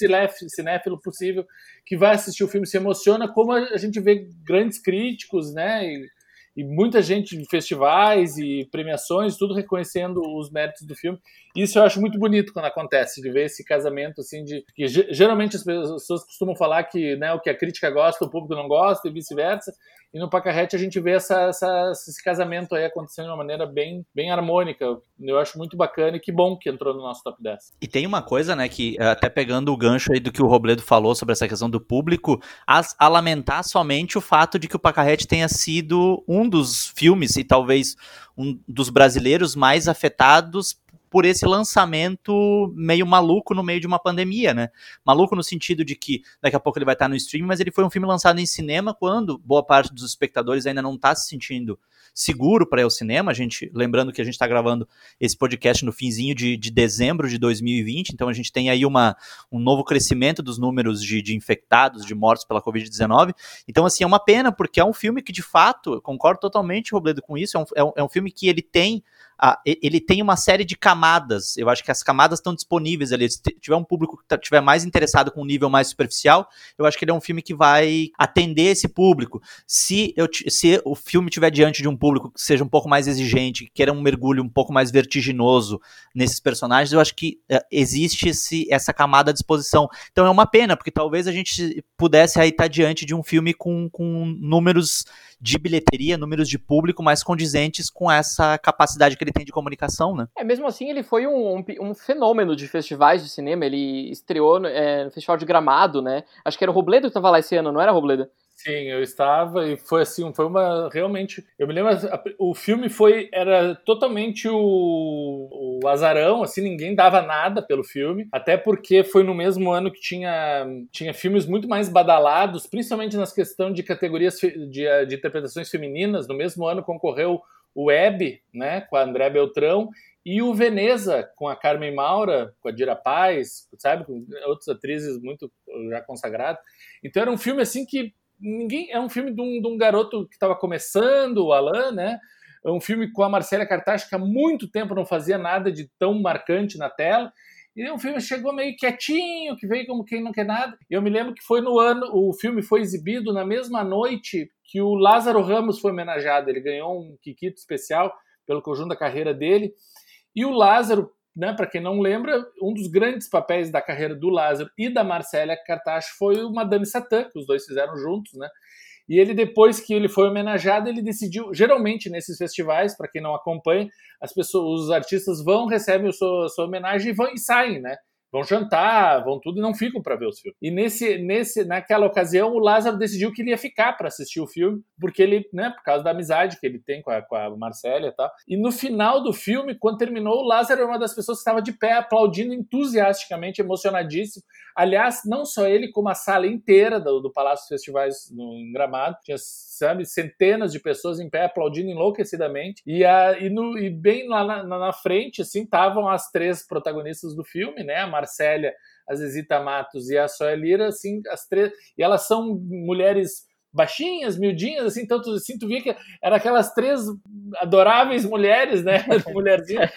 cinéfilo possível que vai assistir o filme se emociona, como a gente vê grandes críticos, né, e e muita gente de festivais e premiações, tudo reconhecendo os méritos do filme. Isso eu acho muito bonito quando acontece, de ver esse casamento assim de que geralmente as pessoas costumam falar que, né, o que a crítica gosta, o público não gosta e vice-versa. E no Pacarrete a gente vê essa, essa, esse casamento aí acontecendo de uma maneira bem, bem harmônica. Eu acho muito bacana e que bom que entrou no nosso top 10. E tem uma coisa, né, que até pegando o gancho aí do que o Robledo falou sobre essa questão do público, a, a lamentar somente o fato de que o Pacarrete tenha sido um dos filmes e talvez um dos brasileiros mais afetados por esse lançamento meio maluco no meio de uma pandemia, né? Maluco no sentido de que daqui a pouco ele vai estar no stream, mas ele foi um filme lançado em cinema quando boa parte dos espectadores ainda não está se sentindo seguro para ir ao cinema. A gente, lembrando que a gente está gravando esse podcast no finzinho de, de, dezembro de 2020, então a gente tem aí uma, um novo crescimento dos números de, de infectados, de mortos pela Covid-19. Então, assim, é uma pena, porque é um filme que, de fato, eu concordo totalmente, Robledo, com isso, é um, é um, é um filme que ele tem a, ele tem uma série de camadas. Eu acho que as camadas estão disponíveis ali. Se tiver um público que tá, mais interessado com um nível mais superficial, eu acho que ele é um filme que vai atender esse público. Se, eu, se o filme estiver diante de um público que seja um pouco mais exigente, que queira um mergulho um pouco mais vertiginoso nesses personagens, eu acho que uh, existe esse, essa camada à disposição. Então é uma pena, porque talvez a gente pudesse aí estar tá diante de um filme com, com números de bilheteria, números de público mais condizentes com essa capacidade que ele tem de comunicação, né? É, mesmo assim, ele foi um, um, um fenômeno de festivais de cinema. Ele estreou é, no Festival de Gramado, né? Acho que era o Robledo que estava lá esse ano, não era, Robledo? Sim, eu estava e foi assim, foi uma realmente. Eu me lembro, o filme foi era totalmente o, o azarão, assim, ninguém dava nada pelo filme, até porque foi no mesmo ano que tinha tinha filmes muito mais badalados, principalmente nas questões de categorias de, de interpretações femininas. No mesmo ano concorreu o Web, né, com a André Beltrão e o Veneza com a Carmen Maura, com a Dira Paz, sabe, com outras atrizes muito já consagradas. Então era um filme assim que ninguém. É um filme de um, de um garoto que estava começando, o Alan, né? É um filme com a Marcela Cartaz, que há muito tempo não fazia nada de tão marcante na tela. E o filme chegou meio quietinho, que veio como quem não quer nada. Eu me lembro que foi no ano, o filme foi exibido na mesma noite que o Lázaro Ramos foi homenageado. Ele ganhou um Kikito especial pelo conjunto da carreira dele. E o Lázaro, né, para quem não lembra, um dos grandes papéis da carreira do Lázaro e da Marcélia Cartacho foi o Madame Satã, que os dois fizeram juntos, né? E ele, depois que ele foi homenageado, ele decidiu, geralmente nesses festivais, para quem não acompanha, as pessoas, os artistas vão, recebem a sua, a sua homenagem e vão e saem, né? Vão jantar, vão tudo e não ficam para ver os filmes. E nesse, nesse, naquela ocasião, o Lázaro decidiu que ele ia ficar para assistir o filme, porque ele, né, por causa da amizade que ele tem com a, com a Marcélia e tal. E no final do filme, quando terminou, o Lázaro era uma das pessoas que estava de pé, aplaudindo entusiasticamente, emocionadíssimo. Aliás, não só ele, como a sala inteira do, do Palácio dos Festivais no, em Gramado, tinha sabe, centenas de pessoas em pé aplaudindo enlouquecidamente. E, a, e, no, e bem lá na, na frente, assim, estavam as três protagonistas do filme, né? A Marcélia, a Zezita Matos e a Soia Lira, assim, as três. E elas são mulheres baixinhas, miudinhas, assim, tanto assim, tu via que eram aquelas três adoráveis mulheres, né, (laughs) mulherzinhas,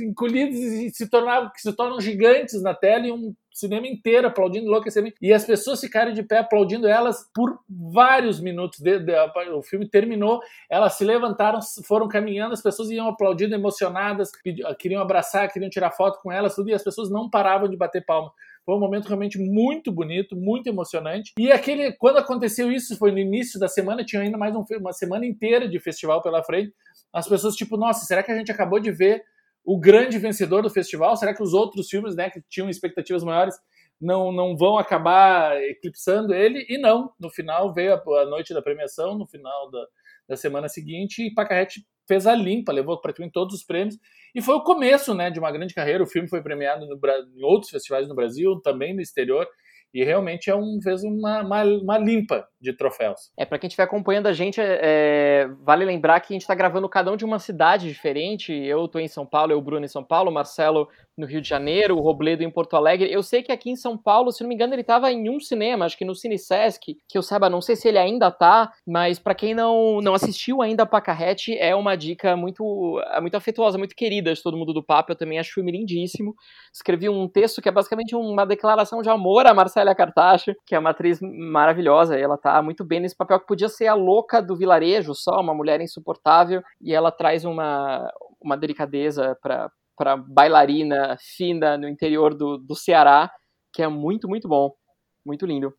encolhidas e se tornavam, que se tornam gigantes na tela e um cinema inteiro aplaudindo enlouquecendo. E as pessoas ficaram de pé aplaudindo elas por vários minutos. De, de, o filme terminou, elas se levantaram, foram caminhando, as pessoas iam aplaudindo, emocionadas, queriam abraçar, queriam tirar foto com elas, tudo, e as pessoas não paravam de bater palma. Foi um momento realmente muito bonito, muito emocionante. E aquele, quando aconteceu isso, foi no início da semana, tinha ainda mais um, uma semana inteira de festival pela frente. As pessoas, tipo, nossa, será que a gente acabou de ver o grande vencedor do festival? Será que os outros filmes, né, que tinham expectativas maiores, não, não vão acabar eclipsando ele? E não, no final veio a, a noite da premiação, no final da, da semana seguinte, e Pacarrete fez a limpa, levou praticamente todos os prêmios, e foi o começo né, de uma grande carreira. O filme foi premiado no, em outros festivais no Brasil, também no exterior, e realmente é um, fez uma, uma, uma limpa de troféus. É, para quem estiver acompanhando a gente, é, vale lembrar que a gente está gravando cada um de uma cidade diferente. Eu estou em São Paulo, eu, Bruno, em São Paulo, Marcelo no Rio de Janeiro, o Robledo em Porto Alegre. Eu sei que aqui em São Paulo, se não me engano, ele estava em um cinema, acho que no Cine Sesc, que eu saiba, não sei se ele ainda tá, mas para quem não, não assistiu ainda a Pacarrete, é uma dica muito, muito afetuosa, muito querida de todo mundo do Papo. Eu também acho filme lindíssimo. Escrevi um texto que é basicamente uma declaração de amor a Marcela Cartacho, que é uma atriz maravilhosa, e ela tá muito bem nesse papel que podia ser a louca do vilarejo só, uma mulher insuportável, e ela traz uma, uma delicadeza para para bailarina fina no interior do, do Ceará, que é muito, muito bom. Muito lindo.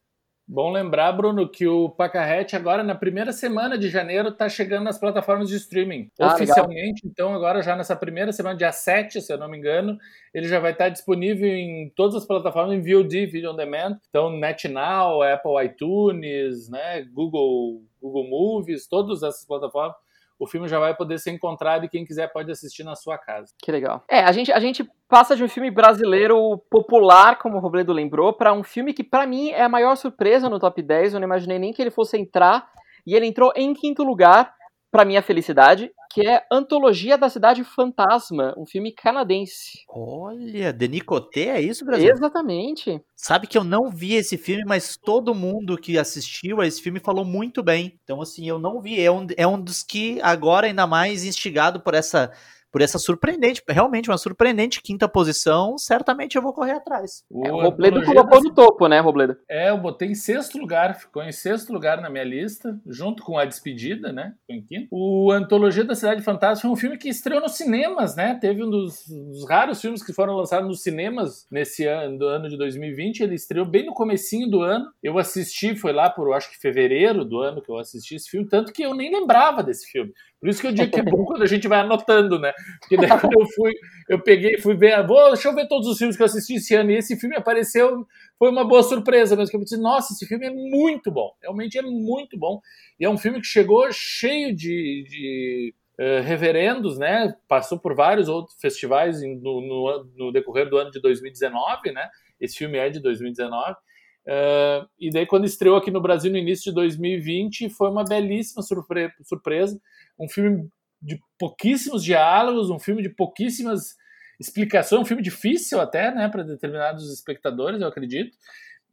Bom lembrar, Bruno, que o Pacarrete agora na primeira semana de janeiro está chegando nas plataformas de streaming. Ah, Oficialmente, legal. então agora já nessa primeira semana, dia 7, se eu não me engano, ele já vai estar disponível em todas as plataformas em VOD, Video On Demand. Então, NetNow, Apple iTunes, né, Google, Google Movies, todas essas plataformas o filme já vai poder ser encontrado e quem quiser pode assistir na sua casa. Que legal. É, a gente, a gente passa de um filme brasileiro popular, como o Robledo lembrou, para um filme que para mim é a maior surpresa no top 10. Eu não imaginei nem que ele fosse entrar. E ele entrou em quinto lugar, para minha felicidade, que é Antologia da Cidade Fantasma, um filme canadense. Olha, Denis Coté, é isso, Brasil? Exatamente. Sabe que eu não vi esse filme, mas todo mundo que assistiu a esse filme falou muito bem. Então, assim, eu não vi. É um, é um dos que agora, ainda mais instigado por essa por essa surpreendente, realmente uma surpreendente quinta posição, certamente eu vou correr atrás. O, é, o Robledo colocou no topo, né, Robledo? É, eu botei em sexto lugar, ficou em sexto lugar na minha lista, junto com A Despedida, né, em quinto. O Antologia da Cidade Fantástica foi um filme que estreou nos cinemas, né, teve um dos, dos raros filmes que foram lançados nos cinemas nesse ano, do ano de 2020, ele estreou bem no comecinho do ano, eu assisti, foi lá por, acho que fevereiro do ano que eu assisti esse filme, tanto que eu nem lembrava desse filme. Por isso que eu digo que é (laughs) bom quando a gente vai anotando, né? Porque daí quando eu fui, eu peguei, fui ver, vou, deixa eu ver todos os filmes que eu assisti esse ano, e esse filme apareceu, foi uma boa surpresa, mas que eu disse, nossa, esse filme é muito bom, realmente é muito bom, e é um filme que chegou cheio de, de uh, reverendos, né? Passou por vários outros festivais no, no, no decorrer do ano de 2019, né? Esse filme é de 2019. Uh, e daí, quando estreou aqui no Brasil no início de 2020, foi uma belíssima surpre surpresa um filme de pouquíssimos diálogos, um filme de pouquíssimas explicações, um filme difícil até, né, para determinados espectadores, eu acredito.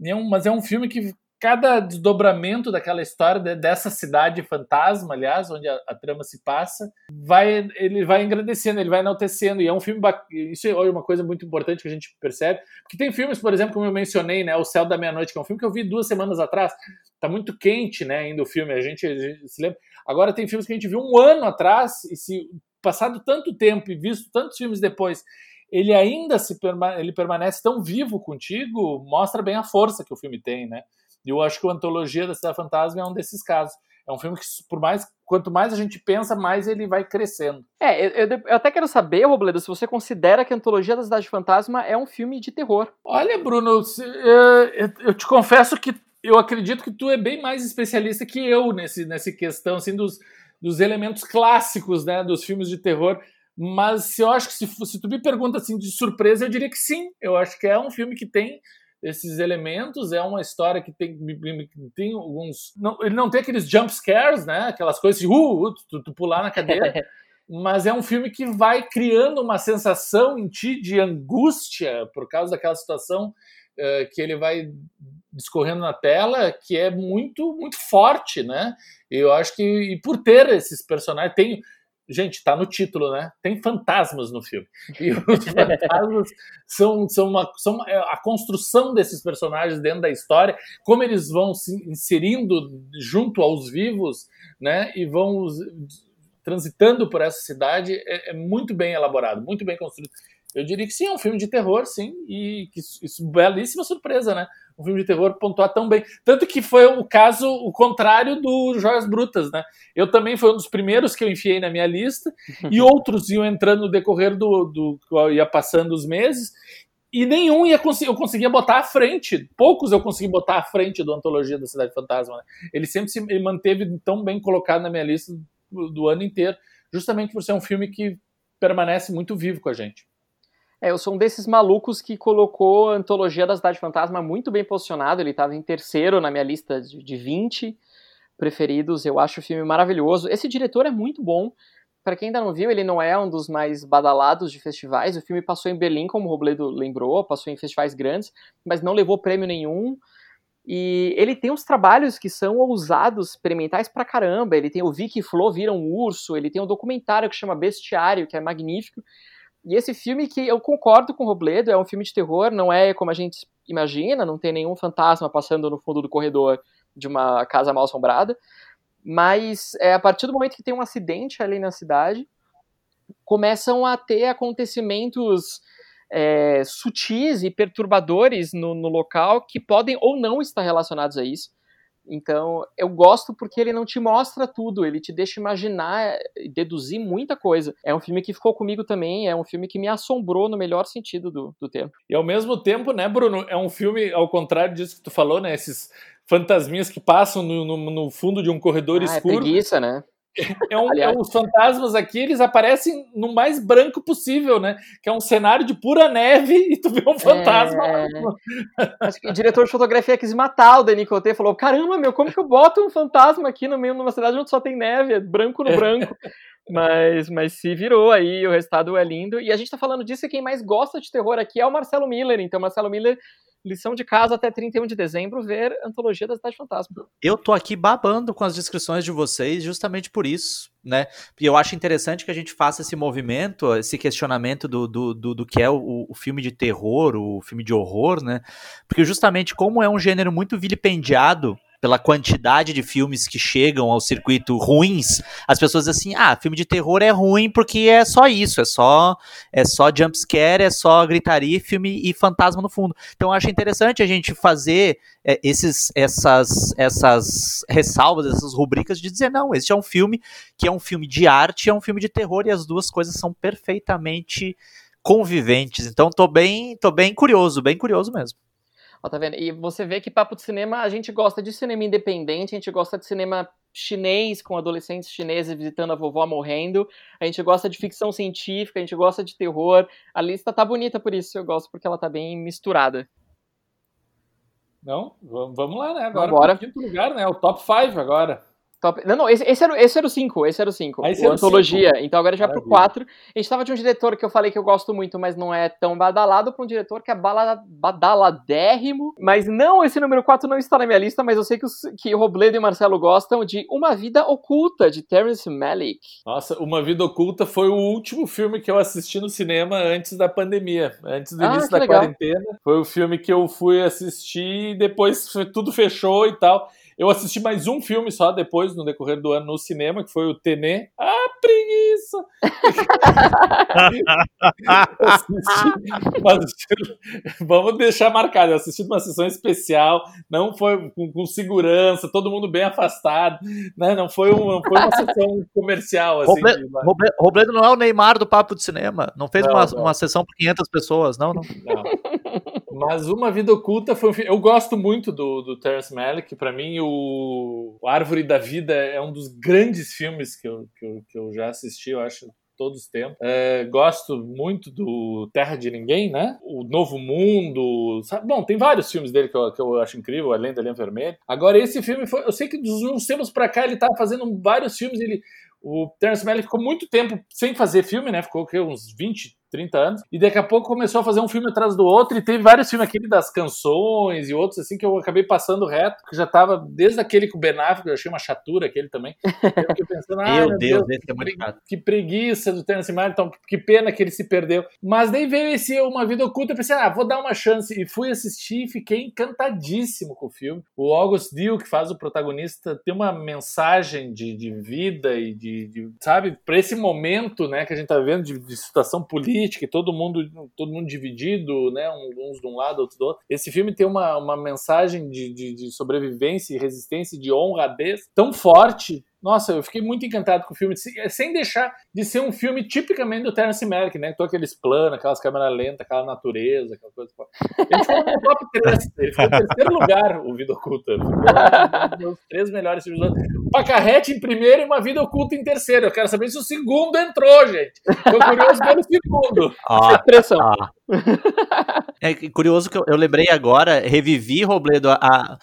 É mas é um filme que cada desdobramento daquela história de, dessa cidade fantasma, aliás, onde a, a, trama se passa, vai ele vai engrandecendo, ele vai enaltecendo. E é um filme isso é uma coisa muito importante que a gente percebe, porque tem filmes, por exemplo, como eu mencionei, né, O Céu da Meia-Noite, que é um filme que eu vi duas semanas atrás. Tá muito quente, né, ainda o filme, a gente, a gente se lembra. Agora tem filmes que a gente viu um ano atrás e se passado tanto tempo e visto tantos filmes depois, ele ainda se ele permanece tão vivo contigo, mostra bem a força que o filme tem, né? E eu acho que o Antologia da Cidade Fantasma é um desses casos. É um filme que, por mais quanto mais a gente pensa, mais ele vai crescendo. É, eu, eu, eu até quero saber, Robledo, se você considera que a Antologia da Cidade Fantasma é um filme de terror. Olha, Bruno, eu, eu te confesso que eu acredito que tu é bem mais especialista que eu nesse, nessa questão assim, dos, dos elementos clássicos né, dos filmes de terror. Mas eu acho que se, se tu me pergunta assim de surpresa, eu diria que sim. Eu acho que é um filme que tem esses elementos. É uma história que tem, tem alguns. Não, ele não tem aqueles jump scares, né? Aquelas coisas de uh, uh tu, tu pular na cadeira. (laughs) mas é um filme que vai criando uma sensação em ti de angústia por causa daquela situação uh, que ele vai discorrendo na tela, que é muito muito forte, né? Eu acho que e por ter esses personagens tem Gente, tá no título, né? Tem fantasmas no filme. E os (laughs) fantasmas são, são, uma, são a construção desses personagens dentro da história, como eles vão se inserindo junto aos vivos, né? E vão transitando por essa cidade, é, é muito bem elaborado, muito bem construído. Eu diria que sim, é um filme de terror, sim, e que isso, belíssima surpresa, né? Um filme de terror pontuar tão bem. Tanto que foi o caso, o contrário do Joias Brutas, né? Eu também foi um dos primeiros que eu enfiei na minha lista, e (laughs) outros iam entrando no decorrer do, do ia passando os meses, e nenhum ia eu conseguia botar à frente. Poucos eu consegui botar à frente do Antologia da Cidade Fantasma. Né? Ele sempre se ele manteve tão bem colocado na minha lista do, do ano inteiro, justamente por ser um filme que permanece muito vivo com a gente. É, eu sou um desses malucos que colocou a Antologia da Cidade Fantasma muito bem posicionado. Ele estava em terceiro na minha lista de, de 20 preferidos. Eu acho o filme maravilhoso. Esse diretor é muito bom. Para quem ainda não viu, ele não é um dos mais badalados de festivais. O filme passou em Berlim, como o Robledo lembrou, passou em festivais grandes, mas não levou prêmio nenhum. E ele tem uns trabalhos que são ousados, experimentais pra caramba. Ele tem o Vicky Flo vira um urso, ele tem um documentário que chama Bestiário, que é magnífico. E esse filme que eu concordo com o Robledo, é um filme de terror, não é como a gente imagina, não tem nenhum fantasma passando no fundo do corredor de uma casa mal assombrada. Mas é, a partir do momento que tem um acidente ali na cidade, começam a ter acontecimentos é, sutis e perturbadores no, no, local que podem ou não estar relacionados a isso. Então, eu gosto porque ele não te mostra tudo, ele te deixa imaginar e deduzir muita coisa. É um filme que ficou comigo também, é um filme que me assombrou no melhor sentido do, do termo. E ao mesmo tempo, né, Bruno, é um filme, ao contrário disso que tu falou, né, esses fantasminhas que passam no, no, no fundo de um corredor ah, é escuro. É preguiça, né? É um, é, os fantasmas aqui, eles aparecem no mais branco possível, né? Que é um cenário de pura neve e tu vê um fantasma. É... Acho que o diretor de fotografia quis matar o Denis Coté, falou, caramba, meu, como que eu boto um fantasma aqui no meio de uma cidade onde só tem neve, é branco no branco. mas, mas se virou aí, o resultado é lindo. E a gente tá falando disso e quem mais gosta de terror aqui é o Marcelo Miller. Então, Marcelo Miller lição de casa até 31 de dezembro, ver Antologia da Cidade Fantasma. Eu tô aqui babando com as descrições de vocês justamente por isso, né? E eu acho interessante que a gente faça esse movimento, esse questionamento do, do, do, do que é o, o, filme de terror, o filme de horror, né? Porque justamente como é um gênero muito vilipendiado pela quantidade de filmes que chegam ao circuito ruins, as pessoas assim: "Ah, filme de terror é ruim porque é só isso, é só é só jump scare, é só gritaria, filme e fantasma no fundo". Então eu acho interessante a gente fazer é, esses essas essas ressalvas, essas rubricas de dizer não, este é um filme que é um filme de arte, é um filme de terror e as duas coisas são perfeitamente conviventes. Então tô bem, tô bem curioso, bem curioso mesmo. Ó, tá vendo? E você vê que papo de cinema, a gente gosta de cinema independente, a gente gosta de cinema chinês com adolescentes chineses visitando a vovó morrendo, a gente gosta de ficção científica, a gente gosta de terror. A lista tá bonita por isso, eu gosto porque ela tá bem misturada. Não, vamos lá, né? Agora, Agora. quinto lugar, né? O top 5 agora. Top... Não, não, esse, esse, era, esse era o 5, esse era o 5. Ah, o Antologia. Então agora já pro 4. A gente tava de um diretor que eu falei que eu gosto muito, mas não é tão badalado, pra um diretor que é bala, badaladérrimo. Mas não, esse número 4 não está na minha lista, mas eu sei que, os, que Robledo e Marcelo gostam de Uma Vida Oculta, de Terrence Malick. Nossa, Uma Vida Oculta foi o último filme que eu assisti no cinema antes da pandemia, antes do ah, início da legal. quarentena. Foi o filme que eu fui assistir e depois tudo fechou e tal. Eu assisti mais um filme só depois, no decorrer do ano, no cinema, que foi o Tenê. Ah, preguiça! assisti, vamos deixar marcado. Eu assisti uma sessão especial, não foi com, com segurança, todo mundo bem afastado. Né? Não foi, uma, foi uma sessão comercial. Assim, Robledo, de... Robledo não é o Neymar do Papo de Cinema. Não fez não, uma, não. uma sessão por 500 pessoas, não, não. não. Mas Uma Vida Oculta foi um filme. Eu gosto muito do, do Terrence Malick. Para mim, o... o Árvore da Vida é um dos grandes filmes que eu, que eu, que eu já assisti, eu acho todos os tempos. É, gosto muito do Terra de Ninguém, né? O Novo Mundo. Sabe? Bom, tem vários filmes dele que eu, que eu acho incrível, Além da Linha Vermelha. Agora, esse filme foi. Eu sei que dos uns tempos pra cá ele tá fazendo vários filmes. Ele, o Terence Malick ficou muito tempo sem fazer filme, né? Ficou uns 20, 30 anos, e daqui a pouco começou a fazer um filme atrás do outro, e teve vários filmes, aquele das canções e outros assim, que eu acabei passando reto, que já tava desde aquele com o Ben Affleck, eu achei uma chatura aquele também. (laughs) Eu fiquei pensando, ah, meu, meu Deus, Deus é muito chato. que preguiça do Terence então que pena que ele se perdeu. Mas daí veio esse Uma Vida Oculta, eu pensei, ah, vou dar uma chance, e fui assistir e fiquei encantadíssimo com o filme. O August Dill, que faz o protagonista, tem uma mensagem de, de vida e de, de sabe, para esse momento, né, que a gente tá vendo de, de situação política, política todo mundo, todo mundo dividido, né? Uns de um lado, outros do outro. Esse filme tem uma, uma mensagem de, de, de sobrevivência e resistência, de honradez tão forte nossa, eu fiquei muito encantado com o filme, sem deixar de ser um filme tipicamente do Terence Malick, né? Com aqueles planos, aquelas câmeras lentas, aquela natureza, aquela coisa. Ele ficou no top 3, ele ficou em terceiro lugar, o Vida Oculta. Ficou os três melhores filmes do ano. Pacarrete em primeiro e Uma Vida Oculta em terceiro. Eu quero saber se o segundo entrou, gente. Tô curioso pelo segundo. Ah, ah. É curioso que eu, eu lembrei agora, revivi, Robledo, a,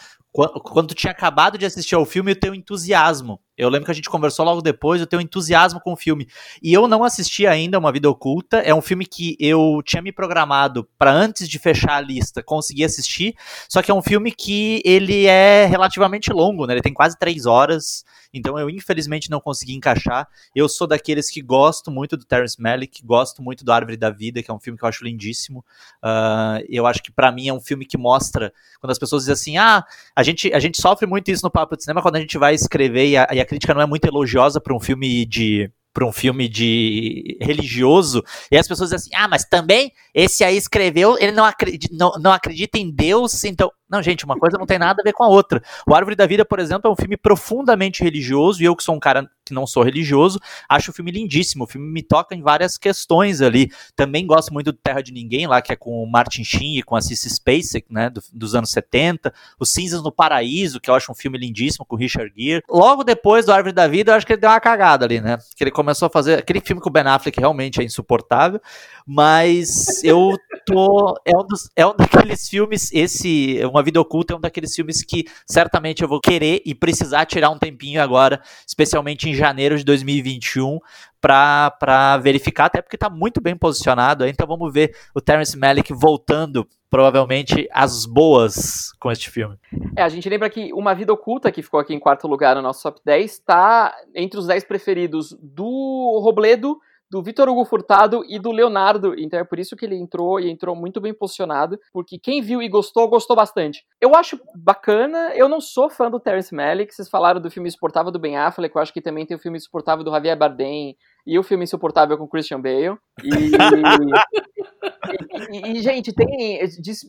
quando tu tinha acabado de assistir ao filme, o teu entusiasmo. Eu lembro que a gente conversou logo depois, o teu entusiasmo com o filme. E eu não assisti ainda Uma Vida Oculta. É um filme que eu tinha me programado para antes de fechar a lista conseguir assistir. Só que é um filme que ele é relativamente longo, né? Ele tem quase três horas. Então eu infelizmente não consegui encaixar. Eu sou daqueles que gosto muito do Terrence Malick, gosto muito do Árvore da Vida, que é um filme que eu acho lindíssimo. Uh, eu acho que para mim é um filme que mostra quando as pessoas dizem assim, ah, a gente a gente sofre muito isso no papo de cinema quando a gente vai escrever e a, e crítica não é muito elogiosa para um filme de para um filme de religioso, e as pessoas dizem assim: "Ah, mas também esse aí escreveu, ele não acredita, não, não acredita em Deus, então não, gente, uma coisa não tem nada a ver com a outra. O Árvore da Vida, por exemplo, é um filme profundamente religioso, e eu que sou um cara que não sou religioso, acho o filme lindíssimo. O filme me toca em várias questões ali. Também gosto muito do Terra de Ninguém, lá, que é com o Martin Sheen e com a Cissy Spacek, né, do, dos anos 70. Os Cinzas no Paraíso, que eu acho um filme lindíssimo, com o Richard Gere. Logo depois do Árvore da Vida, eu acho que ele deu uma cagada ali, né? Que ele começou a fazer aquele filme com o Ben Affleck realmente é insuportável, mas eu tô. É um, dos, é um daqueles filmes, esse. Uma Vida Oculta é um daqueles filmes que certamente eu vou querer e precisar tirar um tempinho agora, especialmente em janeiro de 2021, para verificar, até porque está muito bem posicionado. Então vamos ver o Terence Malick voltando, provavelmente, às boas com este filme. É, a gente lembra que Uma Vida Oculta, que ficou aqui em quarto lugar no nosso top 10, está entre os 10 preferidos do Robledo do Vitor Hugo Furtado e do Leonardo. Então é por isso que ele entrou e entrou muito bem posicionado, porque quem viu e gostou, gostou bastante. Eu acho bacana, eu não sou fã do Terence Malick, vocês falaram do filme Insuportável do Ben Affleck, eu acho que também tem o filme Insuportável do Javier Bardem e o filme Insuportável com Christian Bale. E, (laughs) e, e, gente, tem.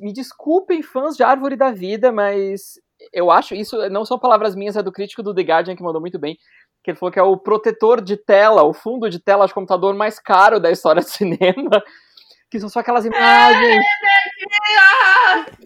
Me desculpem, fãs de Árvore da Vida, mas eu acho isso, não são palavras minhas, é do crítico do The Guardian que mandou muito bem que ele falou que é o protetor de tela, o fundo de tela de computador mais caro da história do cinema, que são só aquelas imagens.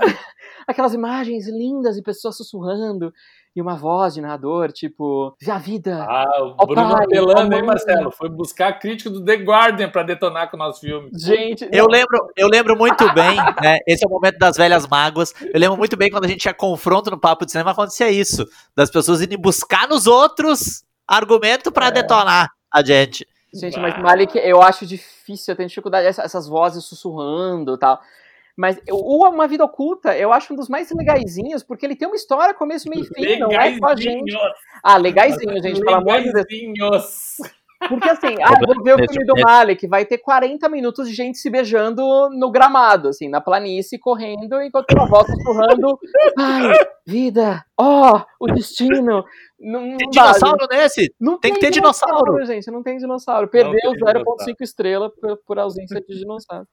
(laughs) aquelas imagens lindas e pessoas sussurrando e uma voz de narrador, tipo, a vida. Ah, o Bruno pai, apelando, hein, Marcelo? Foi buscar a crítica do The Guardian para detonar com o nosso filme. Gente, eu lembro, eu lembro muito bem, né? Esse é o momento das velhas mágoas. Eu lembro muito bem quando a gente tinha confronto no papo de cinema, acontecia isso, das pessoas irem buscar nos outros argumento para é. detonar a gente. Gente, mas Malik, eu acho difícil, eu tenho dificuldade, essas vozes sussurrando e tal. Mas o Uma Vida Oculta, eu acho um dos mais legaisinhos, porque ele tem uma história, começo, meio e fim, não é só a gente. Ah, legaisinho, gente, pelo amor de Deus. Porque assim, (laughs) ah, vou ver o filme do Malik, vai ter 40 minutos de gente se beijando no gramado, assim, na planície, correndo, enquanto uma volta sussurrando, (laughs) ai, vida, ó, oh, o destino. Não, tem dinossauro nesse? Não tem, tem que ter dinossauro. dinossauro. gente, não tem dinossauro. Perdeu 0.5 estrela por, por ausência de dinossauro.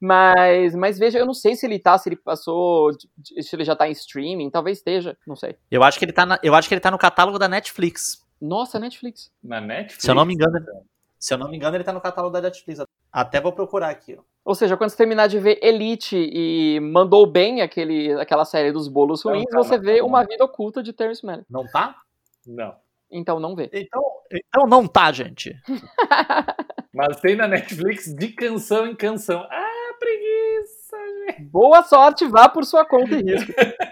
Mas, mas veja, eu não sei se ele tá, se ele passou, se ele já tá em streaming, talvez esteja, não sei. Eu acho que ele tá, na, eu acho que ele tá no catálogo da Netflix. Nossa, Netflix. Na Netflix? Se eu não me engano, se eu não me engano, ele tá no catálogo da Netflix. Até vou procurar aqui, ó. Ou seja, quando você terminar de ver Elite e mandou bem aquele, aquela série dos bolos ruins, não, calma, você vê calma. uma vida oculta de Terrence Malick. Não tá? Não. Então não vê. Então, então não tá, gente. (laughs) Mas tem na Netflix de canção em canção. Ah, preguiça, gente. Boa sorte, vá por sua conta e risco. (laughs)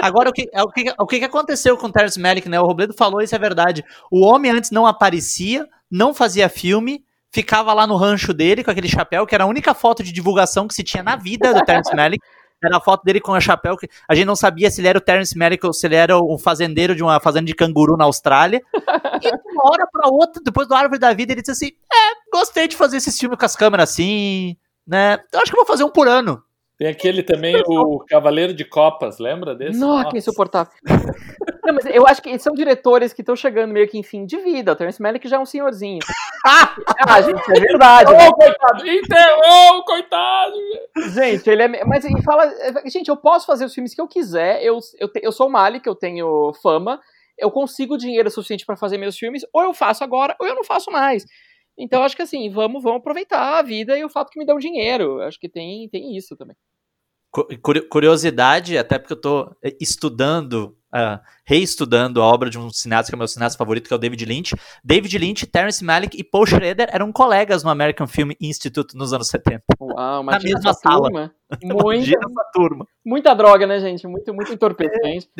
Agora, o que, é o, que, o que aconteceu com o Terence Malick, né? O Robledo falou, isso é verdade. O homem antes não aparecia, não fazia filme, ficava lá no rancho dele com aquele chapéu, que era a única foto de divulgação que se tinha na vida do Terence Malick. Era a foto dele com o chapéu, que a gente não sabia se ele era o Terence Malick ou se ele era um fazendeiro de uma fazenda de canguru na Austrália. E de uma hora pra outra, depois do Árvore da Vida, ele disse assim: É, gostei de fazer esse filme com as câmeras assim, né? Eu acho que vou fazer um por ano. Tem aquele também, o Cavaleiro de Copas, lembra desse? Nossa, Nossa. que insuportável. (laughs) Não, mas eu acho que são diretores que estão chegando meio que em fim de vida. O Terence Malick já é um senhorzinho. (laughs) ah, gente, é verdade. Né? coitado! Enterrou, coitado! Gente, ele é. Mas ele fala. Gente, eu posso fazer os filmes que eu quiser. Eu, eu, te, eu sou o Malik, eu tenho fama. eu consigo dinheiro suficiente para fazer meus filmes, ou eu faço agora, ou eu não faço mais. Então acho que assim, vamos, vamos aproveitar a vida e o fato que me dão dinheiro. Acho que tem, tem isso também. Curiosidade, até porque eu estou estudando, uh, reestudando a obra de um cineasta que é meu cineasta favorito, que é o David Lynch. David Lynch, Terence Malick e Paul Schrader eram colegas no American Film Institute nos anos 70. Uau, Na mesma sala. Turma. Muita, turma. Muita droga, né, gente? Muito, muito entorpecente. (laughs)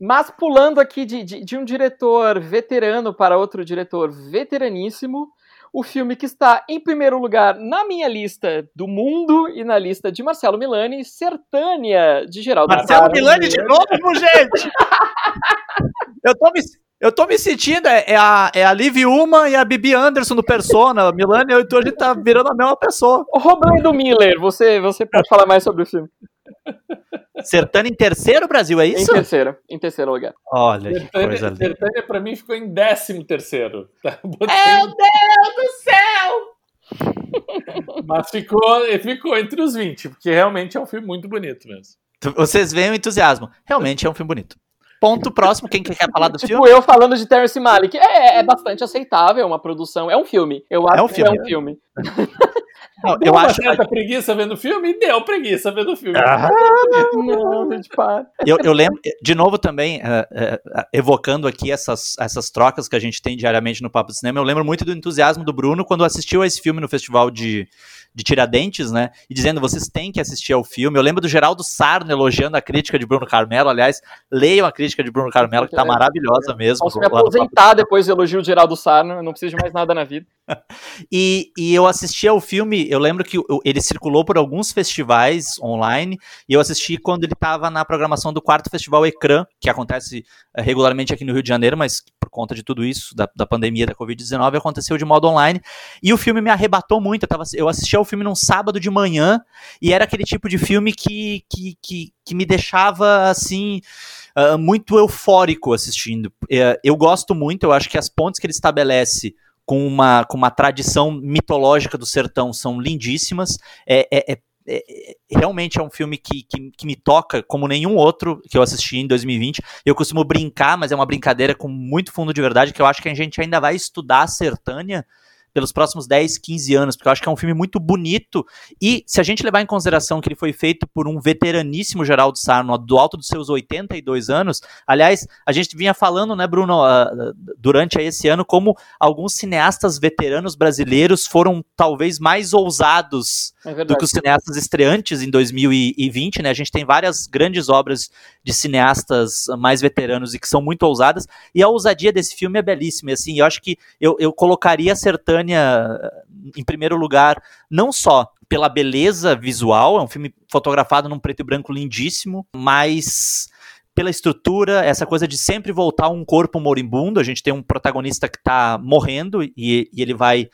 Mas pulando aqui de, de, de, um diretor veterano para outro diretor veteraníssimo, o filme que está em primeiro lugar na minha lista do mundo e na lista de Marcelo Milani, Sertânia, de Geraldo Marcelo Milani de novo, gente! (laughs) eu, tô me, eu tô me sentindo, é, é, a, é a Liv Uma e a Bibi Anderson do Persona, (laughs) Milani e então a gente tá virando a mesma pessoa. O Robledo Miller, você, você pode falar mais sobre o filme. (laughs) Sertânia em terceiro, Brasil, é isso? Em terceiro, em terceiro lugar. Olha, Sertânia, que coisa linda. Sertânia pra mim ficou em décimo terceiro. Tá? (laughs) Botei... Meu Deus do céu! Mas ficou, ficou entre os 20, porque realmente é um filme muito bonito mesmo. Vocês veem o entusiasmo. Realmente é um filme bonito. Ponto próximo, quem quer falar do tipo filme? eu falando de Terrence Malick. É, é bastante aceitável, é uma produção. É um filme. Eu acho é um filme. que é um filme. Não, eu acho certa que... preguiça vendo filme e deu preguiça vendo filme. Ah, não, gente, para. Eu, eu lembro, de novo também, uh, uh, evocando aqui essas, essas trocas que a gente tem diariamente no Papo de Cinema, eu lembro muito do entusiasmo do Bruno quando assistiu a esse filme no festival de, de Tiradentes, né? E dizendo, vocês têm que assistir ao filme. Eu lembro do Geraldo Sarno elogiando a crítica de Bruno Carmelo. Aliás, leiam a crítica de Bruno Carmelo, que tá maravilhosa mesmo. Posso me aposentar depois do elogio de Geraldo Sarno, eu não preciso de mais nada na vida. (laughs) e, e eu assisti ao filme, eu lembro que ele circulou por alguns festivais online, e eu assisti quando ele estava na programação do quarto festival Ecrã, que acontece eh, regularmente aqui no Rio de Janeiro, mas por conta de tudo isso, da, da pandemia da Covid-19, aconteceu de modo online. E o filme me arrebatou muito. Eu, tava, eu assisti ao filme num sábado de manhã, e era aquele tipo de filme que, que, que, que me deixava assim. Uh, muito eufórico assistindo. Uh, eu gosto muito, eu acho que as pontes que ele estabelece com uma, com uma tradição mitológica do sertão são lindíssimas. É, é, é, é, realmente é um filme que, que, que, me toca como nenhum outro que eu assisti em 2020. Eu costumo brincar, mas é uma brincadeira com muito fundo de verdade, que eu acho que a gente ainda vai estudar a Sertânia pelos próximos 10, 15 anos, porque eu acho que é um filme muito bonito. E se a gente levar em consideração que ele foi feito por um veteraníssimo Geraldo Sarno, do alto dos seus 82 anos, aliás, a gente vinha falando, né, Bruno, uh, durante esse ano, como alguns cineastas veteranos brasileiros foram talvez mais ousados é do que os cineastas estreantes em 2020, né? A gente tem várias grandes obras de cineastas mais veteranos e que são muito ousadas, e a ousadia desse filme é belíssima, e assim, eu acho que eu, eu colocaria Sertânia em primeiro lugar, não só pela beleza visual, é um filme fotografado num preto e branco lindíssimo, mas pela estrutura, essa coisa de sempre voltar um corpo moribundo. A gente tem um protagonista que está morrendo e, e, ele vai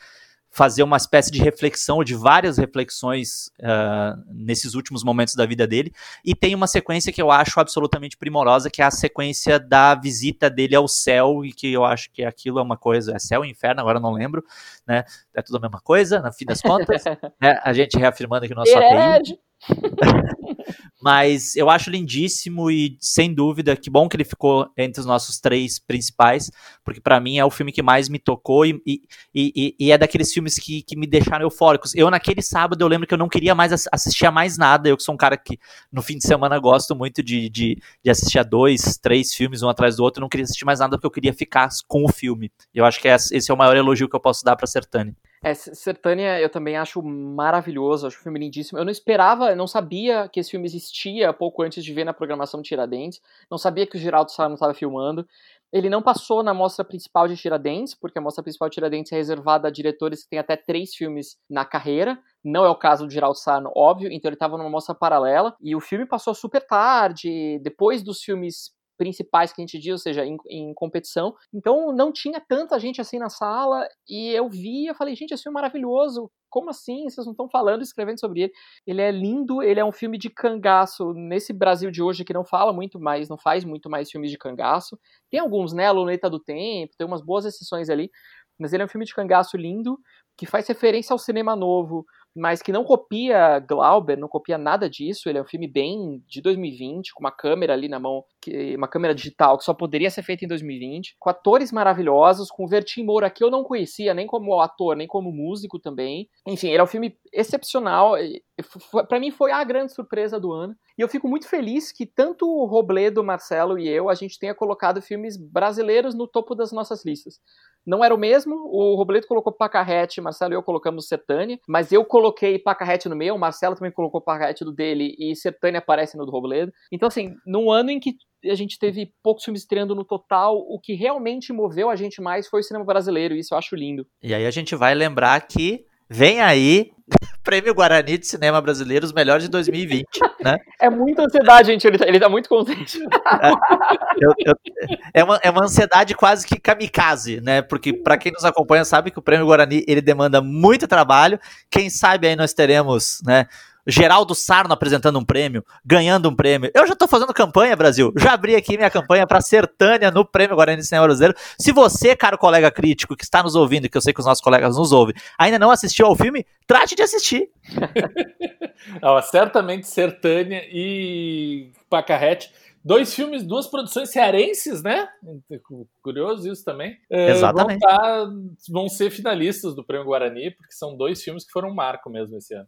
fazer uma espécie de reflexão, de várias reflexões uh, nesses últimos momentos da vida dele. E tem uma sequência que eu acho absolutamente primorosa, que é a sequência da visita dele ao céu, e que eu acho que aquilo é uma coisa, é céu e inferno, agora não lembro, né? É tudo a mesma coisa, no fim das contas. (laughs) né? A gente reafirmando que o nosso ATI. (laughs) Mas eu acho lindíssimo e, sem dúvida, que bom que ele ficou entre os nossos três principais, porque para mim é o filme que mais me tocou e, e, e, e, é daqueles filmes que, que me deixaram eufóricos. Eu, naquele sábado, eu lembro que eu não queria mais assistir a mais nada. Eu que sou um cara que, no fim de semana, gosto muito de, de, de assistir a dois, três filmes, um atrás do outro. Eu não queria assistir mais nada porque eu queria ficar com o filme. Eu acho que esse é o maior elogio que eu posso dar pra Sertane. É, Sertânia eu também acho maravilhoso, acho o filme lindíssimo. Eu não esperava, eu não sabia que esse filme existia pouco antes de ver na programação de Tiradentes. Não sabia que o Geraldo Sarno estava filmando. Ele não passou na mostra principal de Tiradentes, porque a mostra principal de Tiradentes é reservada a diretores que têm até três filmes na carreira. Não é o caso do Geraldo Sarno, óbvio, então ele estava numa mostra paralela. E o filme passou super tarde, depois dos filmes principais que a gente diz, ou seja, em, em, competição. Então não tinha tanta gente assim na sala e eu vi, eu falei, gente, esse filme é maravilhoso. Como assim? Vocês não estão falando, escrevendo sobre ele? Ele é lindo, ele é um filme de cangaço nesse Brasil de hoje que não fala muito mais, não faz muito mais filmes de cangaço. Tem alguns, né? A Luneta do Tempo, tem umas boas exceções ali, mas ele é um filme de cangaço lindo que faz referência ao cinema novo, mas que não copia Glauber, não copia nada disso. Ele é um filme bem de 2020, com uma câmera ali na mão, que, uma câmera digital que só poderia ser feita em 2020, com atores maravilhosos, com Vertim Moura, que eu não conhecia nem como ator, nem como músico também. Enfim, ele é um filme excepcional. Para mim foi a grande surpresa do ano. E eu fico muito feliz que tanto o Robledo, Marcelo e eu, a gente tenha colocado filmes brasileiros no topo das nossas listas. Não era o mesmo, o Robledo colocou Pacarrete, Marcelo e eu colocamos Sertânia, mas eu coloquei Pacarrete no meu, o Marcelo também colocou Pacarrete do dele e Sertânia aparece no do Robledo. Então, assim, num ano em que a gente teve poucos filmes estreando no total, o que realmente moveu a gente mais foi o cinema brasileiro, e isso eu acho lindo. E aí a gente vai lembrar que vem aí Prêmio Guarani de Cinema Brasileiro, os melhores de 2020, né? (laughs) É muita ansiedade, gente, ele tá, ele tá muito contente. É, eu, eu, é, uma, é uma ansiedade quase que kamikaze, né? Porque para quem nos acompanha sabe que o Prêmio Guarani, ele demanda muito trabalho, quem sabe aí nós teremos, né, Geraldo Sarno apresentando um prêmio, ganhando um prêmio. Eu já estou fazendo campanha, Brasil. Já abri aqui minha campanha para Sertânia no Prêmio Guarani de Cinema Brasileiro. Se você, caro colega crítico, que está nos ouvindo, que eu sei que os nossos colegas nos ouvem, ainda não assistiu ao filme, trate de assistir. (laughs) não, certamente Sertânia e Pacarrete. Dois filmes, duas produções cearenses, né? Curioso isso também. É, Exatamente. Vão, tá, vão ser finalistas do Prêmio Guarani, porque são dois filmes que foram um marco mesmo esse ano.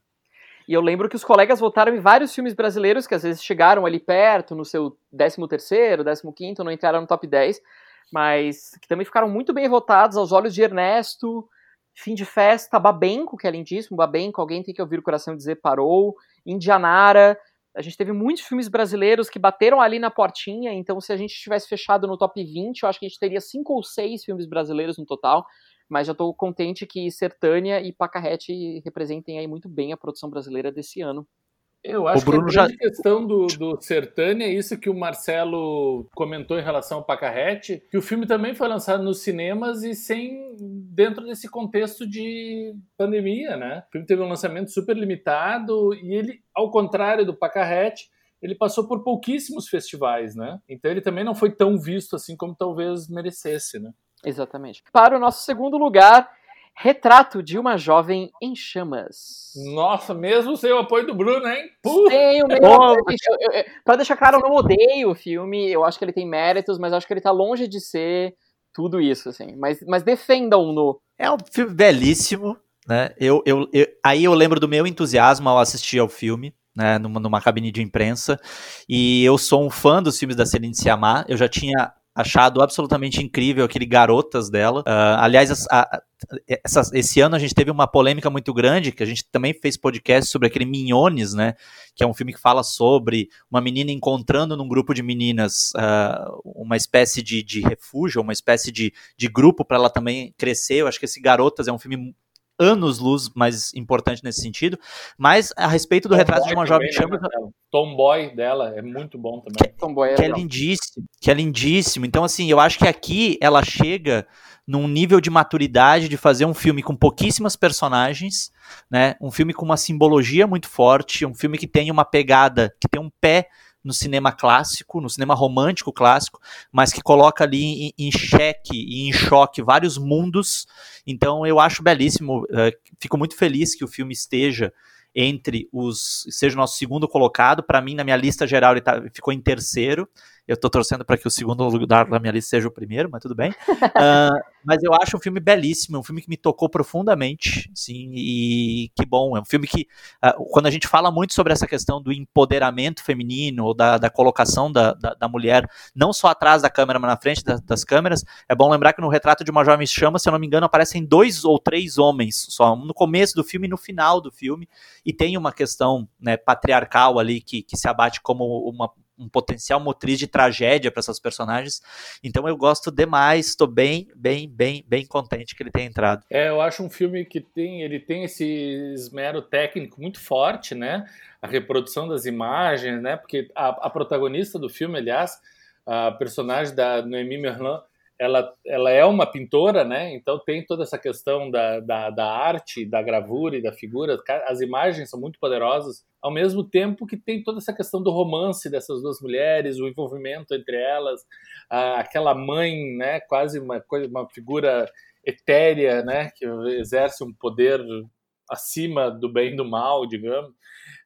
E eu lembro que os colegas votaram em vários filmes brasileiros que às vezes chegaram ali perto, no seu 13º, 15º, não entraram no top 10, mas que também ficaram muito bem votados aos olhos de Ernesto, Fim de Festa, Babenco, que é lindíssimo, Babenco, alguém tem que ouvir o coração dizer parou, Indianara, a gente teve muitos filmes brasileiros que bateram ali na portinha, então se a gente tivesse fechado no top 20, eu acho que a gente teria cinco ou seis filmes brasileiros no total mas já estou contente que Sertânia e Pacarrete representem aí muito bem a produção brasileira desse ano. Eu acho o Bruno que a já... questão do, do Sertânia é isso que o Marcelo comentou em relação ao Pacarrete, que o filme também foi lançado nos cinemas e sem dentro desse contexto de pandemia, né? O filme teve um lançamento super limitado e ele, ao contrário do Pacarrete, ele passou por pouquíssimos festivais, né? Então ele também não foi tão visto assim como talvez merecesse, né? Exatamente. Para o nosso segundo lugar, Retrato de uma Jovem em Chamas. Nossa, mesmo sem o apoio do Bruno, hein? Sem o meu Pra deixar claro, eu não odeio o filme, eu acho que ele tem méritos, mas acho que ele tá longe de ser tudo isso, assim. Mas, mas defendam-no. É um filme belíssimo, né? Eu, eu, eu, aí eu lembro do meu entusiasmo ao assistir ao filme. Né, numa, numa cabine de imprensa, e eu sou um fã dos filmes da Celine Sciamma, eu já tinha achado absolutamente incrível aquele Garotas dela. Uh, aliás, a, a, essa, esse ano a gente teve uma polêmica muito grande, que a gente também fez podcast sobre aquele Minhones, né? Que é um filme que fala sobre uma menina encontrando num grupo de meninas uh, uma espécie de, de refúgio, uma espécie de, de grupo para ela também crescer. Eu acho que esse Garotas é um filme anos-luz mais importante nesse sentido. Mas a respeito do Tomboy retrato de uma jovem chama. Né, Tomboy dela é muito bom também. Que, Tomboy é, que é lindíssimo, que é lindíssimo. Então, assim, eu acho que aqui ela chega num nível de maturidade de fazer um filme com pouquíssimas personagens, né? Um filme com uma simbologia muito forte, um filme que tem uma pegada, que tem um pé no cinema clássico, no cinema romântico clássico, mas que coloca ali em, em xeque e em choque vários mundos. Então eu acho belíssimo, uh, fico muito feliz que o filme esteja entre os. seja o nosso segundo colocado. Para mim, na minha lista geral, ele tá, ficou em terceiro. Eu tô torcendo para que o segundo lugar da minha lista seja o primeiro, mas tudo bem. uh, (laughs) mas eu acho um filme belíssimo, um filme que me tocou profundamente, sim, e que bom. É um filme que, uh, quando a gente fala muito sobre essa questão do empoderamento feminino, ou da, da colocação da, da, da, mulher, não só atrás da câmera, mas na frente da, das câmeras, é bom lembrar que no retrato de uma jovem chama, se eu não me engano, aparecem dois ou três homens só, no começo do filme e no final do filme, e tem uma questão né, patriarcal ali que, que se abate como uma um potencial motriz de tragédia para essas personagens. Então eu gosto demais, estou bem, bem, bem, bem contente que ele tenha entrado. É, eu acho um filme que tem, ele tem esse esmero técnico muito forte, né? A reprodução das imagens, né? Porque a, a protagonista do filme, aliás, a personagem da Noemi Merlan, ela, ela é uma pintora, né? Então tem toda essa questão da, da, da, arte, da gravura e da figura. As imagens são muito poderosas, ao mesmo tempo que tem toda essa questão do romance dessas duas mulheres, o envolvimento entre elas, a, aquela mãe, né? Quase uma coisa, uma figura etérea, né? Que exerce um poder acima do bem e do mal, digamos.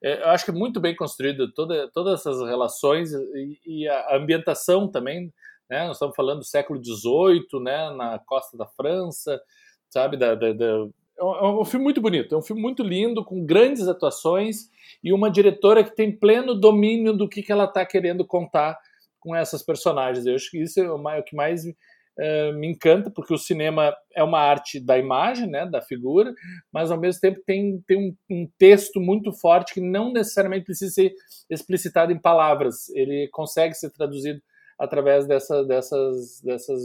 É, eu acho que é muito bem construído toda, todas essas relações e, e a ambientação também. Né? Nós estamos falando do século XVIII, né? na costa da França, sabe? Da, da, da... É um é filme muito bonito, é um filme muito lindo, com grandes atuações e uma diretora que tem pleno domínio do que, que ela está querendo contar com essas personagens. Eu acho que isso é o que mais uh, me encanta, porque o cinema é uma arte da imagem, né, da figura, mas ao mesmo tempo tem, tem um, um texto muito forte que não necessariamente precisa ser explicitado em palavras. Ele consegue ser traduzido através dessa, dessas, dessas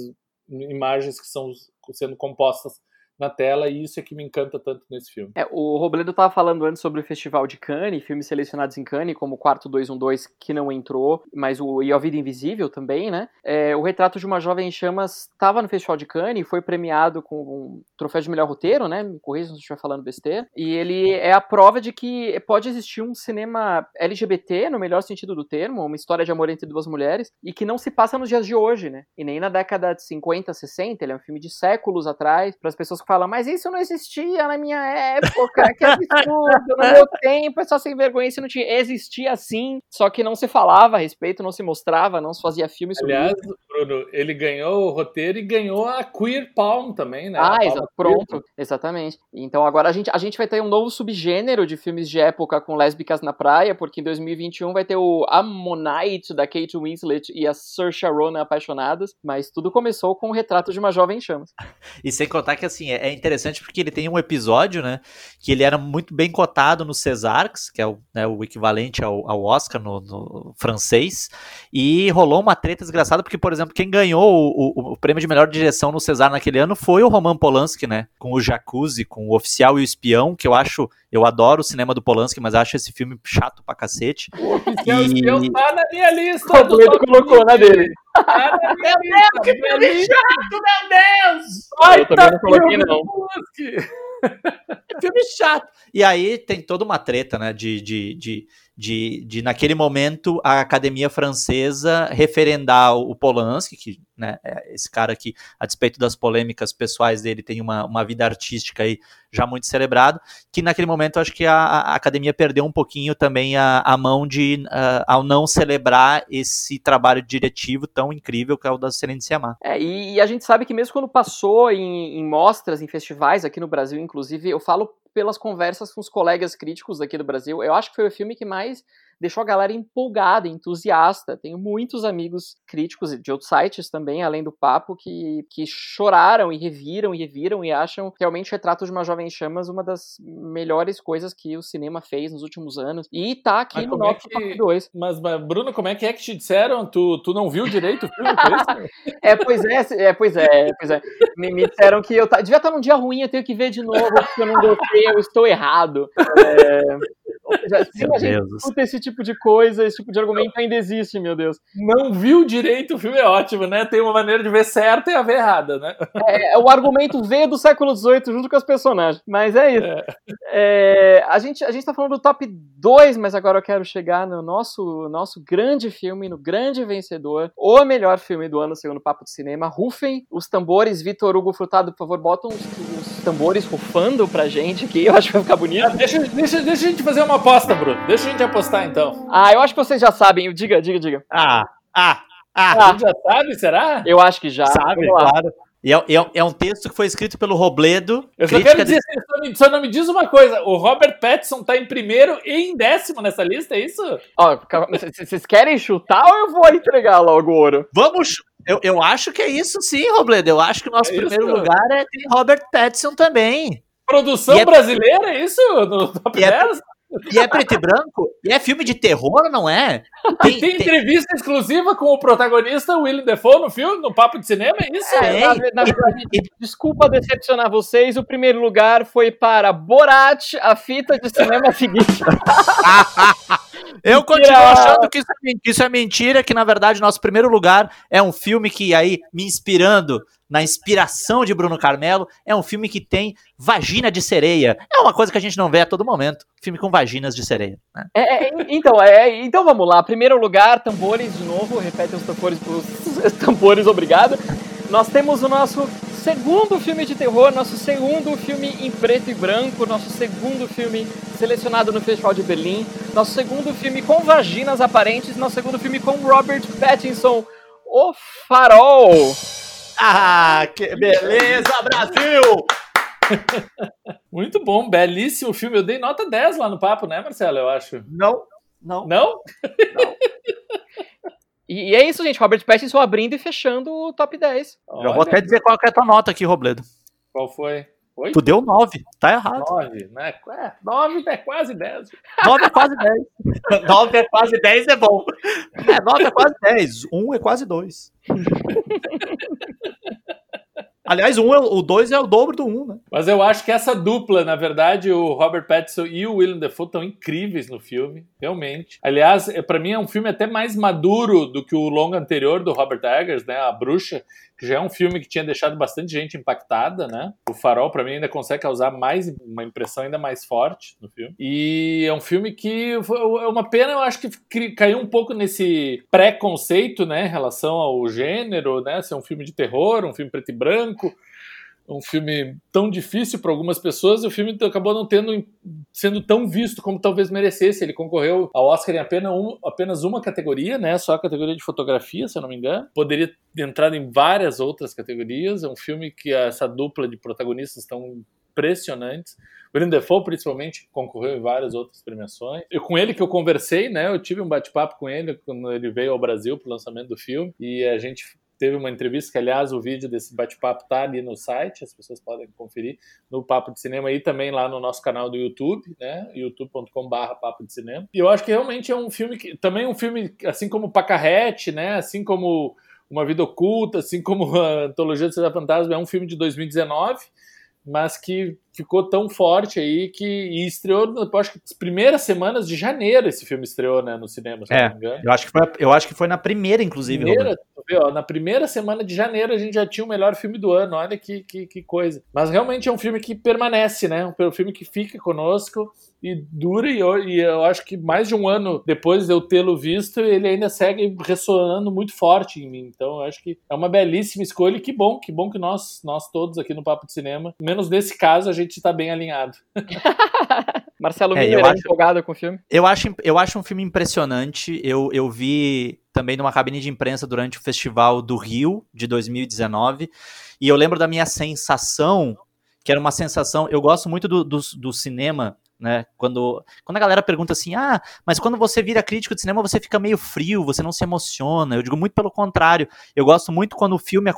imagens que são sendo compostas na tela, e isso é que me encanta tanto nesse filme. É, o Robledo estava falando antes sobre o Festival de Cannes, filmes selecionados em Cannes, como o Quarto 212, que não entrou, mas o E a Vida Invisível também, né? É, o Retrato de uma Jovem em Chamas estava no Festival de Cannes, e foi premiado com um troféu de melhor roteiro, né? Me corrija se eu estiver falando besteira. E ele é a prova de que pode existir um cinema LGBT, no melhor sentido do termo, uma história de amor entre duas mulheres, e que não se passa nos dias de hoje, né? E nem na década de 50, 60, ele é um filme de séculos atrás, para as pessoas fala, mas isso não existia na minha época, que absurdo, no meu (laughs) tempo, é só sem vergonha, isso não tinha. Existia sim, só que não se falava a respeito, não se mostrava, não se fazia filme sobre Aliás, isso. Bruno, ele ganhou o roteiro e ganhou a Queer Palm também, né? Ah, exa pronto, queer. exatamente. Então agora a gente, a gente vai ter um novo subgênero de filmes de época com lésbicas na praia, porque em 2021 vai ter o Ammonite da Kate Winslet e a Saoirse Ronan apaixonadas, mas tudo começou com o retrato de uma jovem chamas. (laughs) E sem contar que assim, é, é interessante porque ele tem um episódio, né, que ele era muito bem cotado no Césarx, que é o, né, o equivalente ao, ao Oscar no, no, francês, e rolou uma treta desgraçada porque, por exemplo, quem ganhou o, o, o, prêmio de melhor direção no César naquele ano foi o Roman Polanski, né, com o Jacuzzi, com o Oficial e o Espião, que eu acho, eu adoro o cinema do Polanski, mas acho esse filme chato pra cacete. Oficial e Espião tá na minha lista. O Pedro colocou na dele. Meu Deus, que filme chato, meu Deus! Ai, eu também não coloquei, não. (laughs) filme chato. E aí tem toda uma treta, né, de, de, de de, de, naquele momento, a Academia Francesa referendar o Polanski, que né, é esse cara que, a despeito das polêmicas pessoais dele, tem uma, uma vida artística aí já muito celebrado, que naquele momento acho que a, a Academia perdeu um pouquinho também a, a mão de, ao não celebrar esse trabalho diretivo tão incrível que é o da Serena Siamar. É, e, e, a gente sabe que mesmo quando passou em, em mostras, em festivais, aqui no Brasil, inclusive, eu falo pelas conversas com os colegas críticos aqui do Brasil. Eu acho que foi o filme que mais deixou a galera empolgada, entusiasta. Tenho muitos amigos críticos de outros sites também, além do papo, que, que choraram e reviram e reviram e acham realmente o Retrato de uma Jovem Chamas uma das melhores coisas que o cinema fez nos últimos anos. E tá aqui mas no é nosso é que... 2. Mas, mas, Bruno, como é que é que te disseram? Tu, tu não viu direito o filme? é, pois é, é, pois é, pois é. Me, me disseram que eu tá, devia estar num dia ruim, eu tenho que ver de novo, porque eu não gostei, eu estou errado. É, ou seja, se a gente escuta esse tipo de coisa, esse tipo de argumento ainda existe, meu Deus. Não viu direito, o filme é ótimo, né? Tem uma maneira de ver certa e a ver errada, né? É, é o argumento veio do século XVIII junto com os personagens. Mas é isso. É. É, a, gente, a gente tá falando do top 2, mas agora eu quero chegar no nosso, nosso grande filme, no grande vencedor, o melhor filme do ano, segundo o Papo de Cinema. Rufem os tambores, Vitor Hugo Frutado, por favor, botam os, os tambores rufando pra gente aqui, eu acho que vai ficar bonito. Ah, deixa, deixa, deixa a gente fazer uma aposta, Bruno. Deixa a gente apostar então. Ah, eu acho que vocês já sabem. Diga, diga, diga. Ah, ah, ah. ah. A gente já sabe, será? Eu acho que já. Sabe, claro. E é, é, é, um texto que foi escrito pelo Robledo. Eu só quero dizer, de... só, me, só não me diz uma coisa: o Robert Pattinson tá em primeiro e em décimo nessa lista, é isso? Ó, vocês querem chutar ou eu vou entregar logo o ouro? Vamos, eu, eu acho que é isso sim, Robledo. Eu acho que o nosso é primeiro isso, lugar é tem Robert Pattinson também. Produção é... brasileira, é isso? No top e 10? E é preto e branco? E é filme de terror, não é? Tem, tem entrevista tem... exclusiva com o protagonista William Defoe no filme, no Papo de Cinema, é isso? É, na, na verdade, desculpa decepcionar vocês, o primeiro lugar foi para Borat, a fita de cinema seguinte. (laughs) Eu continuo achando que isso, é, que isso é mentira, que na verdade nosso primeiro lugar é um filme que aí, me inspirando na inspiração de Bruno Carmelo, é um filme que tem vagina de sereia. É uma coisa que a gente não vê a todo momento. Filme com vaginas de sereia. Né? É, é, então, é, então vamos lá. Primeiro lugar, tambores de novo. Repete os tambores, os (laughs) tambores, obrigado. Nós temos o nosso segundo filme de terror, nosso segundo filme em preto e branco, nosso segundo filme selecionado no Festival de Berlim, nosso segundo filme com vaginas aparentes, nosso segundo filme com Robert Pattinson, O Farol. Ah, que beleza, Brasil! (laughs) Muito bom, belíssimo filme. Eu dei nota 10 lá no papo, né, Marcelo? Eu acho. Não, não. Não? Não. E, e é isso, gente. Robert Pattinson abrindo e fechando o top 10. Já vou até dizer qual é a tua nota aqui, Robledo. Qual foi? Oi? Tu deu 9, tá errado. 9, né? É, 9 é quase 10. 9 é quase 10. 9 (laughs) é quase 10 é bom. É, 9 é quase 10. 1 é quase 2. (laughs) Aliás, um é, o 2 é o dobro do 1, um, né? Mas eu acho que essa dupla, na verdade, o Robert Pattinson e o Willem Dafoe estão incríveis no filme, realmente. Aliás, é, para mim é um filme até mais maduro do que o longo anterior do Robert Eggers, né? A Bruxa, já é um filme que tinha deixado bastante gente impactada, né? O Farol, para mim, ainda consegue causar mais uma impressão ainda mais forte no filme. E é um filme que é uma pena, eu acho que caiu um pouco nesse preconceito, né, em relação ao gênero, né? Ser um filme de terror, um filme preto e branco um filme tão difícil para algumas pessoas, o filme acabou não tendo sendo tão visto como talvez merecesse. Ele concorreu ao Oscar em apenas, um, apenas uma categoria, né? Só a categoria de fotografia, se eu não me engano. Poderia ter entrado em várias outras categorias. É um filme que essa dupla de protagonistas estão impressionantes. Willem Dafoe, principalmente, concorreu em várias outras premiações. Eu, com ele que eu conversei, né? Eu tive um bate-papo com ele quando ele veio ao Brasil para o lançamento do filme. E a gente teve uma entrevista, que aliás o vídeo desse bate-papo tá ali no site, as pessoas podem conferir no Papo de Cinema e também lá no nosso canal do YouTube, né, youtube.com/barra Papo de Cinema. E eu acho que realmente é um filme que também um filme assim como Pacarrete, né, assim como Uma Vida Oculta, assim como a Antologia do Cidade Fantasma, é um filme de 2019 mas que ficou tão forte aí que e estreou, acho que nas primeiras semanas de janeiro esse filme estreou, né, no cinema, se é, não me engano. Eu acho que foi, eu acho que foi na primeira, inclusive. Primeira, ó, na primeira semana de janeiro a gente já tinha o melhor filme do ano, olha que, que, que coisa. Mas realmente é um filme que permanece, né, um filme que fica conosco e dura, e eu, e eu acho que mais de um ano depois de eu tê-lo visto, ele ainda segue ressonando muito forte em mim. Então, eu acho que é uma belíssima escolha e que bom, que bom que nós, nós todos aqui no Papo de Cinema, menos nesse caso, a gente está bem alinhado. (laughs) (laughs) Marcelo é, Miller, acho, empolgado com o filme? Eu acho, eu acho um filme impressionante. Eu, eu vi também numa cabine de imprensa durante o Festival do Rio, de 2019, e eu lembro da minha sensação, que era uma sensação. Eu gosto muito do, do, do cinema né? Quando, quando a galera pergunta assim, ah, mas quando você vira crítico de cinema você fica meio frio, você não se emociona. Eu digo muito pelo contrário. Eu gosto muito quando o filme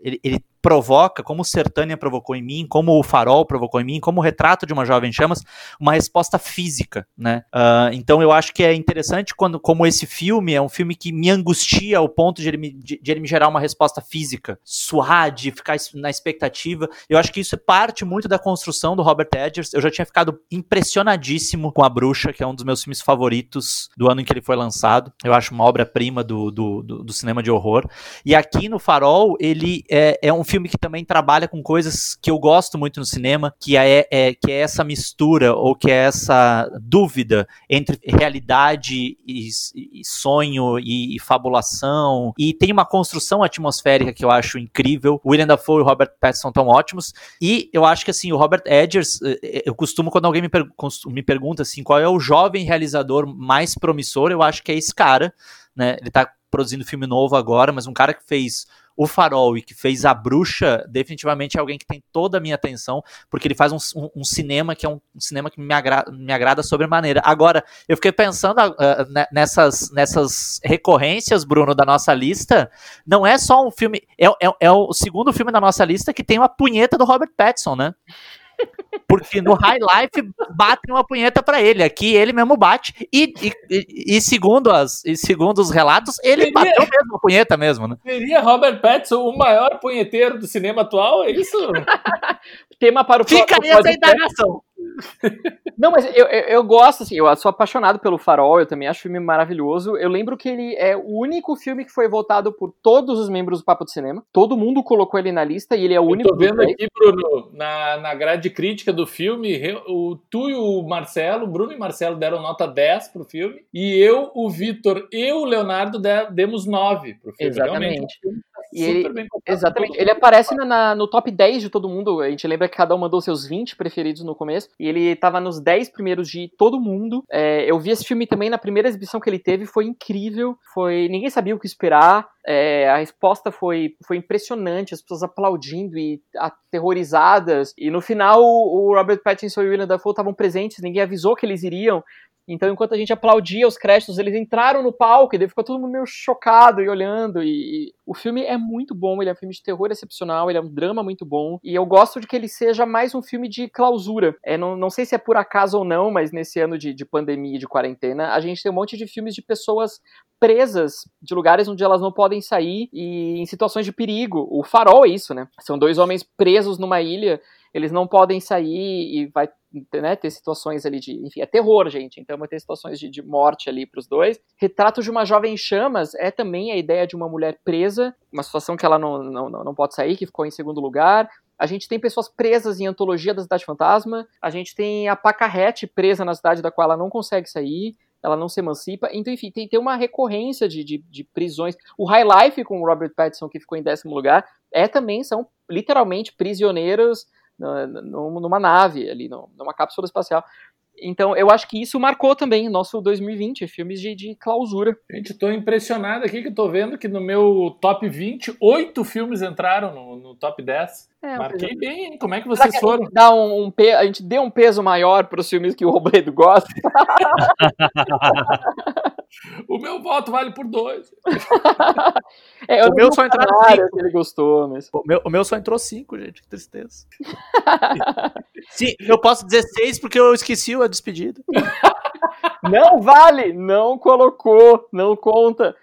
ele, ele provoca, como o Sertânia provocou em mim, como o Farol provocou em mim, como o Retrato de uma Jovem Chamas, uma resposta física, né? Uh, então eu acho que é interessante quando, como esse filme é um filme que me angustia ao ponto de ele me, de, de ele me gerar uma resposta física, suar, de ficar na expectativa. Eu acho que isso é parte muito da construção do Robert Edgers. Eu já tinha ficado impressionadíssimo com A Bruxa, que é um dos meus filmes favoritos do ano em que ele foi lançado. Eu acho uma obra-prima do, do, do, do cinema de horror. E aqui no Farol, ele é, é um filme que também trabalha com coisas que eu gosto muito no cinema, que é, é, que é essa mistura, ou que é essa dúvida entre realidade e, e sonho e, e, fabulação. E tem uma construção atmosférica que eu acho incrível. William Dafoe e Robert Pattinson estão ótimos. E eu acho que assim, o Robert Edgers, eh, eh, eu costumo, quando alguém me, per me pergunta assim, qual é o jovem realizador mais promissor, eu acho que é esse cara. Né? Ele tá produzindo filme novo agora, mas um cara que fez o Farol e que fez A Bruxa, definitivamente é alguém que tem toda a minha atenção, porque ele faz um, um, um cinema que é um, um, cinema que me, agra me agrada sobremaneira. Agora, eu fiquei pensando uh, nessas, nessas recorrências, Bruno, da nossa lista. Não é só um filme. É, é, é o segundo filme da nossa lista que tem uma punheta do Robert Pattinson, né? Porque no High Life batem uma punheta para ele. Aqui ele mesmo bate. E, e, e, segundo, as, e segundo os relatos, ele seria, bateu mesmo a punheta mesmo, né? Seria Robert Pattinson o maior punheteiro do cinema atual? É isso? (laughs) Tema para o Fica aí essa indagação. Não, mas eu, eu, eu, gosto, assim, eu sou apaixonado pelo Farol, eu também acho o filme maravilhoso. Eu lembro que ele é o único filme que foi votado por todos os membros do Papo de Cinema. Todo mundo colocou ele na lista e ele é o eu único. Tô vendo aqui, Bruno, na, na grade crítica do filme, o, tu e o Marcelo, Bruno e Marcelo deram nota 10 pro filme, e eu, o Vitor e o Leonardo demos 9 pro filme. Exatamente. Realmente, E ele, exatamente. Ele aparece na, na, no top 10 de todo mundo. A gente lembra que cada um mandou seus 20 preferidos no começo. E ele tava nos 10 primeiros de todo mundo. É, eu vi esse filme também na primeira exibição que ele teve. Foi incrível. Foi Ninguém sabia o que esperar. É, a resposta foi, foi impressionante, as pessoas aplaudindo e aterrorizadas. E no final, o Robert Pattinson e o William Dafoe estavam presentes, ninguém avisou que eles iriam. Então, enquanto a gente aplaudia os créditos, eles entraram no palco e daí ficou todo mundo meio chocado e olhando. E, e, o filme é muito bom, ele é um filme de terror excepcional, ele é um drama muito bom. E eu gosto de que ele seja mais um filme de clausura. É, não, não sei se é por acaso ou não, mas nesse ano de, de pandemia e de quarentena, a gente tem um monte de filmes de pessoas presas de lugares onde elas não podem sair e em situações de perigo. O Farol é isso, né? São dois homens presos numa ilha eles não podem sair e vai né, ter situações ali de. Enfim, é terror, gente. Então vai ter situações de, de morte ali para os dois. Retrato de uma Jovem Chamas é também a ideia de uma mulher presa, uma situação que ela não, não, não pode sair, que ficou em segundo lugar. A gente tem pessoas presas em Antologia da Cidade Fantasma. A gente tem a Pacarrete presa na cidade da qual ela não consegue sair ela não se emancipa. Então, enfim, tem, tem uma recorrência de, de, de, prisões. O High Life com o Robert Pattinson, que ficou em décimo lugar, é também, são literalmente prisioneiros numa nave ali, numa cápsula espacial. Então, eu acho que isso marcou também nosso 2020, filmes de, de clausura. Gente, estou impressionado aqui que estou vendo que no meu top 20, oito filmes entraram no, no top 10. É, Marquei bem, como é que vocês que foram? A gente, um, um a gente deu um peso maior para os filmes que o Robledo gosta. (laughs) o meu voto vale por dois. (laughs) é, o meu só entrou cinco. Ele gostou, mas... o, meu, o meu só entrou cinco, gente, que tristeza. (laughs) Sim, eu posso dizer seis porque eu esqueci a despedida. não vale, não colocou, não conta.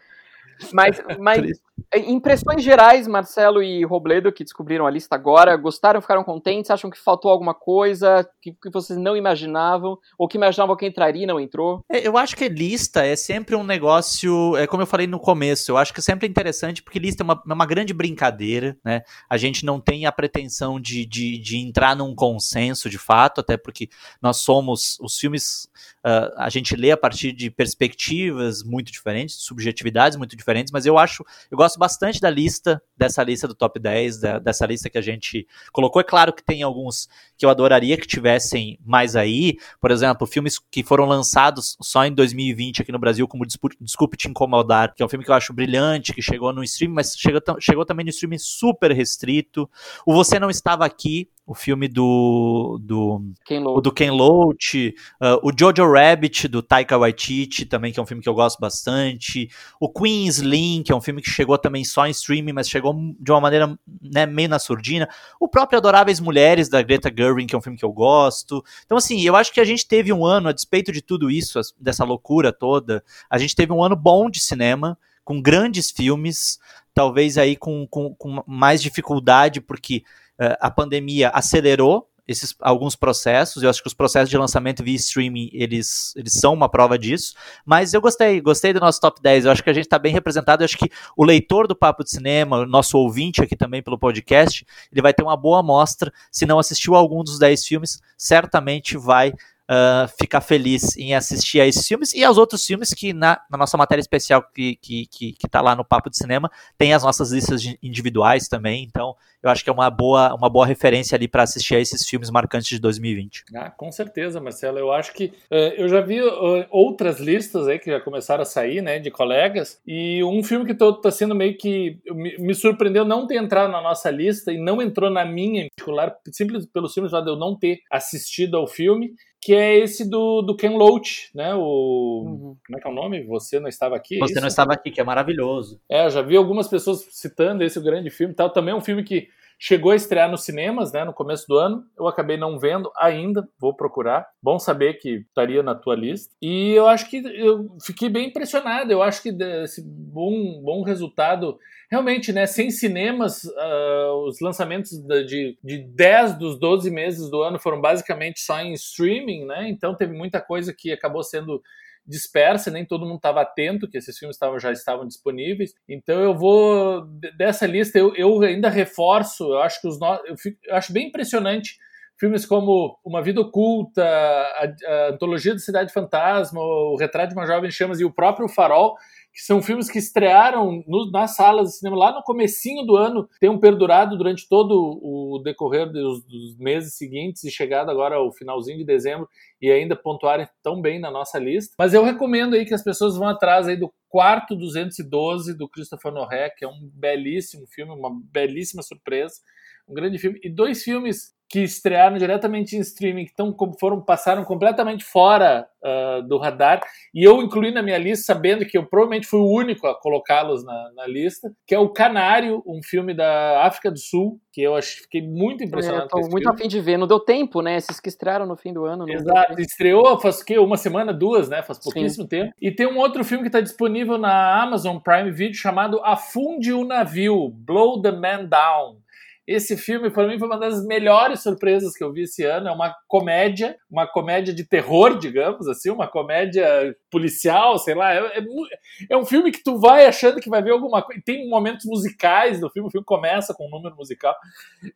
Mas, (laughs) mas impressões gerais, Marcelo e Robledo, que descobriram a lista agora, gostaram, ficaram contentes? Acham que faltou alguma coisa que, que vocês não imaginavam? Ou que imaginavam que entraria e não entrou? É, eu acho que lista é sempre um negócio, é como eu falei no começo, eu acho que é sempre interessante porque lista é uma, é uma grande brincadeira, né? A gente não tem a pretensão de, de, de entrar num consenso de fato, até porque nós somos, os filmes, uh, a gente lê a partir de perspectivas muito diferentes, subjetividades muito diferentes, mas eu acho, eu gosto bastante da lista, dessa lista do top 10, da, dessa lista que a gente colocou. É claro que tem alguns que eu adoraria que tivessem mais aí. Por exemplo, filmes que foram lançados só em 2020 aqui no Brasil, como Desculpe Te Incomodar, que é um filme que eu acho brilhante, que chegou no stream, mas chegou, chegou também no stream super restrito. O Você Não Estava Aqui, o filme do do Ken Loach, do Ken Loach uh, o Jojo Rabbit do Taika Waititi também que é um filme que eu gosto bastante. O Queen's Link que é um filme que chegou também só em streaming mas chegou de uma maneira né, meio na surdina. O próprio Adoráveis Mulheres da Greta Gerwig que é um filme que eu gosto. Então assim eu acho que a gente teve um ano a despeito de tudo isso dessa loucura toda a gente teve um ano bom de cinema com grandes filmes talvez aí com, com, com mais dificuldade porque a pandemia acelerou esses alguns processos. Eu acho que os processos de lançamento via streaming, eles, eles são uma prova disso. Mas eu gostei, gostei do nosso top 10. Eu acho que a gente está bem representado. Eu acho que o leitor do Papo de Cinema, nosso ouvinte aqui também pelo podcast, ele vai ter uma boa amostra. Se não assistiu algum dos 10 filmes, certamente vai uh, ficar feliz em assistir a esses filmes e aos outros filmes que na, na nossa matéria especial que, que, que, que tá lá no Papo de Cinema tem as nossas listas individuais também, então eu acho que é uma boa, uma boa referência ali para assistir a esses filmes marcantes de 2020. Ah, com certeza, Marcelo. Eu acho que uh, eu já vi uh, outras listas aí que já começaram a sair, né, de colegas, e um filme que está sendo meio que me, me, surpreendeu não ter entrado na nossa lista e não entrou na minha em particular, simples pelo simples fato de eu não ter assistido ao filme, que é esse do, do Ken Loach, né? O uhum. como é que é o nome? Você não estava aqui? Você não estava aqui, que é maravilhoso. É, eu já vi algumas pessoas citando esse grande filme, tal. Também é um filme que chegou a estrear nos cinemas, né? No começo do ano. Eu acabei não vendo ainda, vou procurar. Bom saber que estaria na tua lista. E eu acho que eu fiquei bem impressionado. Eu acho que esse bom bom resultado realmente, né, sem cinemas, uh, os lançamentos de, de 10 dos 12 meses do ano foram basicamente só em streaming, né? Então teve muita coisa que acabou sendo dispersa, nem todo mundo estava atento que esses filmes tavam, já estavam disponíveis. Então eu vou dessa lista eu, eu ainda reforço, eu acho que os no... eu, fico, eu acho bem impressionante filmes como Uma Vida Oculta, a, a Antologia da Cidade Fantasma, O Retrato de uma Jovem Chamas e o próprio Farol, que são filmes que estrearam no, nas salas de cinema lá no comecinho do ano, tenham perdurado durante todo o decorrer dos, dos meses seguintes e chegado agora ao finalzinho de dezembro e ainda pontuarem tão bem na nossa lista. Mas eu recomendo aí que as pessoas vão atrás aí do Quarto 212 do Christopher Noé, que é um belíssimo filme, uma belíssima surpresa, um grande filme e dois filmes que estrearam diretamente em streaming, que tão, foram passaram completamente fora uh, do radar, e eu incluí na minha lista, sabendo que eu provavelmente fui o único a colocá-los na, na, lista, que é o Canário, um filme da África do Sul, que eu acho, fiquei muito impressionado. É, muito afim de ver, não deu tempo, né? Esses que estrearam no fim do ano. Exato, estreou faz que uma semana, duas, né? Faz pouquíssimo Sim. tempo. E tem um outro filme que está disponível na Amazon Prime Video chamado Afunde o Navio, Blow the Man Down esse filme, para mim, foi uma das melhores surpresas que eu vi esse ano. É uma comédia, uma comédia de terror, digamos assim, uma comédia policial, sei lá. É, é, é, um filme que tu vai achando que vai ver alguma coisa. Tem momentos musicais no filme, o filme começa com um número musical.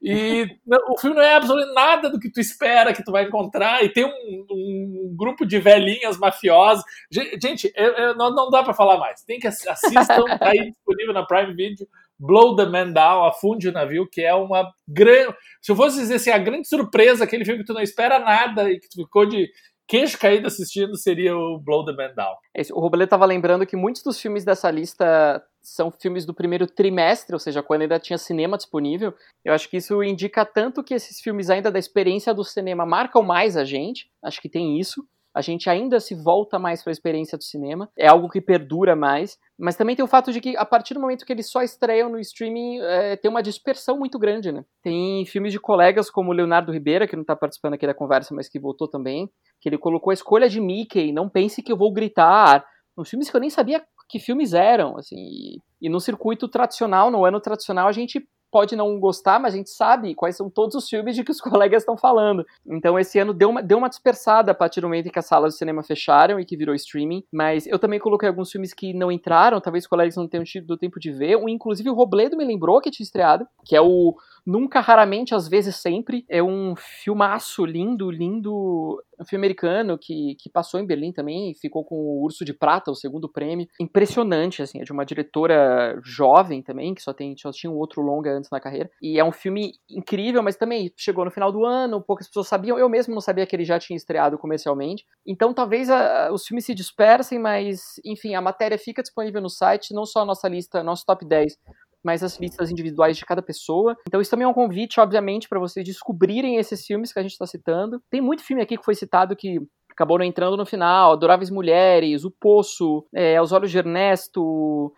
E (laughs) o filme não é absolutamente nada do que tu espera que tu vai encontrar. E tem um, um grupo de velhinhas mafiosas. Gente, não, não dá para falar mais. Tem que assistam, tá aí (laughs) disponível na Prime Video Blow the Man Down, Afunde o Navio, que é uma grande. Se eu fosse dizer assim, a grande surpresa, aquele filme que tu não espera nada e que tu ficou de queixo caído assistindo, seria o Blow the Man Down. Esse, o Robledo estava lembrando que muitos dos filmes dessa lista são filmes do primeiro trimestre, ou seja, quando ainda tinha cinema disponível. Eu acho que isso indica tanto que esses filmes ainda da experiência do cinema marcam mais a gente. Acho que tem isso a gente ainda se volta mais para a experiência do cinema, é algo que perdura mais, mas também tem o fato de que a partir do momento que eles só estreiam no streaming, é, tem uma dispersão muito grande, né? Tem filmes de colegas como Leonardo Ribeira, que não está participando aqui da conversa, mas que voltou também, que ele colocou a escolha de Mickey, não pense que eu vou gritar, uns filmes que eu nem sabia que filmes eram, assim, e, e no circuito tradicional, no ano tradicional, a gente pode não gostar, mas a gente sabe quais são todos os filmes de que os (laughs) colegas estão falando. Então esse ano deu uma, deu uma dispersada a partir do momento em que as salas de cinema fecharam e que virou streaming, mas eu também coloquei alguns filmes que não entraram, talvez os colegas não tenham tido tempo de ver, inclusive o Robledo me lembrou que tinha estreado, que é o Nunca, Raramente, Às vezes Sempre. É um filmaço lindo, lindo. Um filme americano que, que passou em Berlim também, ficou com o Urso de Prata, o segundo prêmio. Impressionante, assim, é de uma diretora jovem também, que só, tem, só tinha um outro longa antes na carreira. E é um filme incrível, mas também chegou no final do ano, poucas pessoas sabiam. Eu mesmo não sabia que ele já tinha estreado comercialmente. Então talvez a, os filmes se dispersem, mas, enfim, a matéria fica disponível no site, não só a nossa lista, nosso top 10, mas as listas individuais de cada pessoa. Então isso também é um convite, obviamente, para vocês descobrirem esses filmes que a gente está citando. Tem muito filme aqui que foi citado que acabou não entrando no final, Adoráveis Mulheres, O Poço, é, Os Olhos de Ernesto,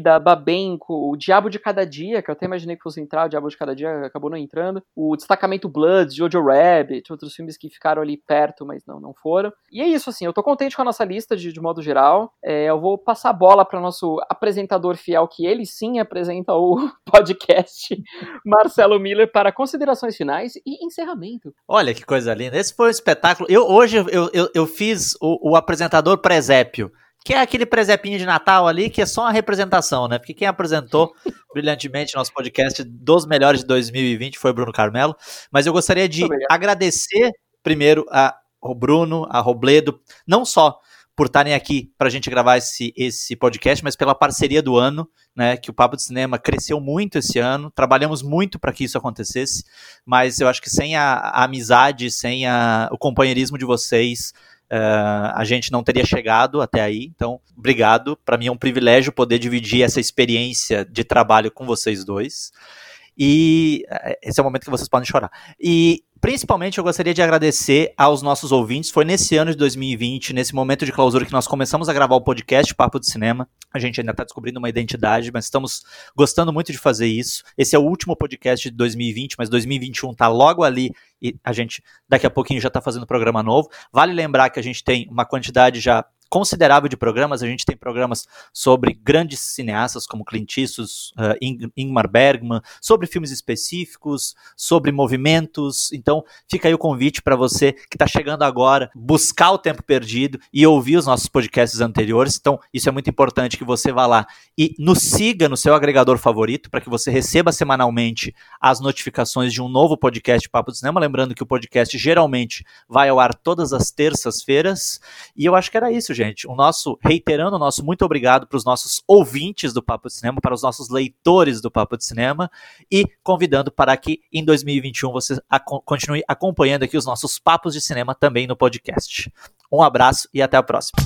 da Babenco, o Diabo de Cada Dia, que eu até imaginei que fosse entrar, o Diabo de Cada Dia acabou não entrando, o Destacamento Blood, Jojo Rabbit, outros filmes que ficaram ali perto, mas não, não foram. E é isso, assim, eu tô contente com a nossa lista de, de modo geral. É, eu vou passar a bola para nosso apresentador fiel, que ele sim apresenta o (laughs) podcast, Marcelo Miller, para considerações finais e encerramento. Olha que coisa linda, esse foi um espetáculo. Eu, hoje eu, eu, eu fiz o, o apresentador presépio que é aquele presepinho de Natal ali, que é só uma representação, né? Porque quem apresentou (laughs) brilhantemente nosso podcast dos melhores de 2020 foi Bruno Carmelo. Mas eu gostaria de agradecer primeiro ao Bruno, a Robledo, não só por estarem aqui para a gente gravar esse, esse podcast, mas pela parceria do ano, né? Que o Papo de Cinema cresceu muito esse ano, trabalhamos muito para que isso acontecesse, mas eu acho que sem a, a amizade, sem a, o companheirismo de vocês, Uh, a gente não teria chegado até aí. Então, obrigado. Para mim é um privilégio poder dividir essa experiência de trabalho com vocês dois. E eh, esse é o momento que vocês podem chorar. E principalmente eu gostaria de agradecer aos nossos ouvintes. Foi nesse ano de 2020, nesse momento de clausura, que nós começamos a gravar o podcast Papo de Cinema. A gente ainda está descobrindo uma identidade, mas estamos gostando muito de fazer isso. Esse é o último podcast de 2020, mas 2021 está logo ali e a gente daqui a pouquinho já está fazendo programa novo. Vale lembrar que a gente tem uma quantidade já considerável de programas. A gente tem programas sobre grandes cineastas como Clint Eastwood, uh, Ingmar Bergman, sobre filmes específicos, sobre movimentos. Então, fica aí o convite para você que está chegando agora, buscar o tempo perdido e ouvir os nossos podcasts anteriores. Então, isso é muito importante que você vá lá e nos siga no seu agregador favorito para que você receba semanalmente as notificações de um novo podcast Papo do Cinema. Lembrando que o podcast geralmente vai ao ar todas as terças-feiras. E eu acho que era isso, gente. O nosso, reiterando o nosso muito obrigado para os nossos ouvintes do Papo de Cinema, para os nossos leitores do Papo de Cinema e convidando para que em 2021 você continue acompanhando aqui os nossos papos de cinema também no podcast. Um abraço e até a próxima.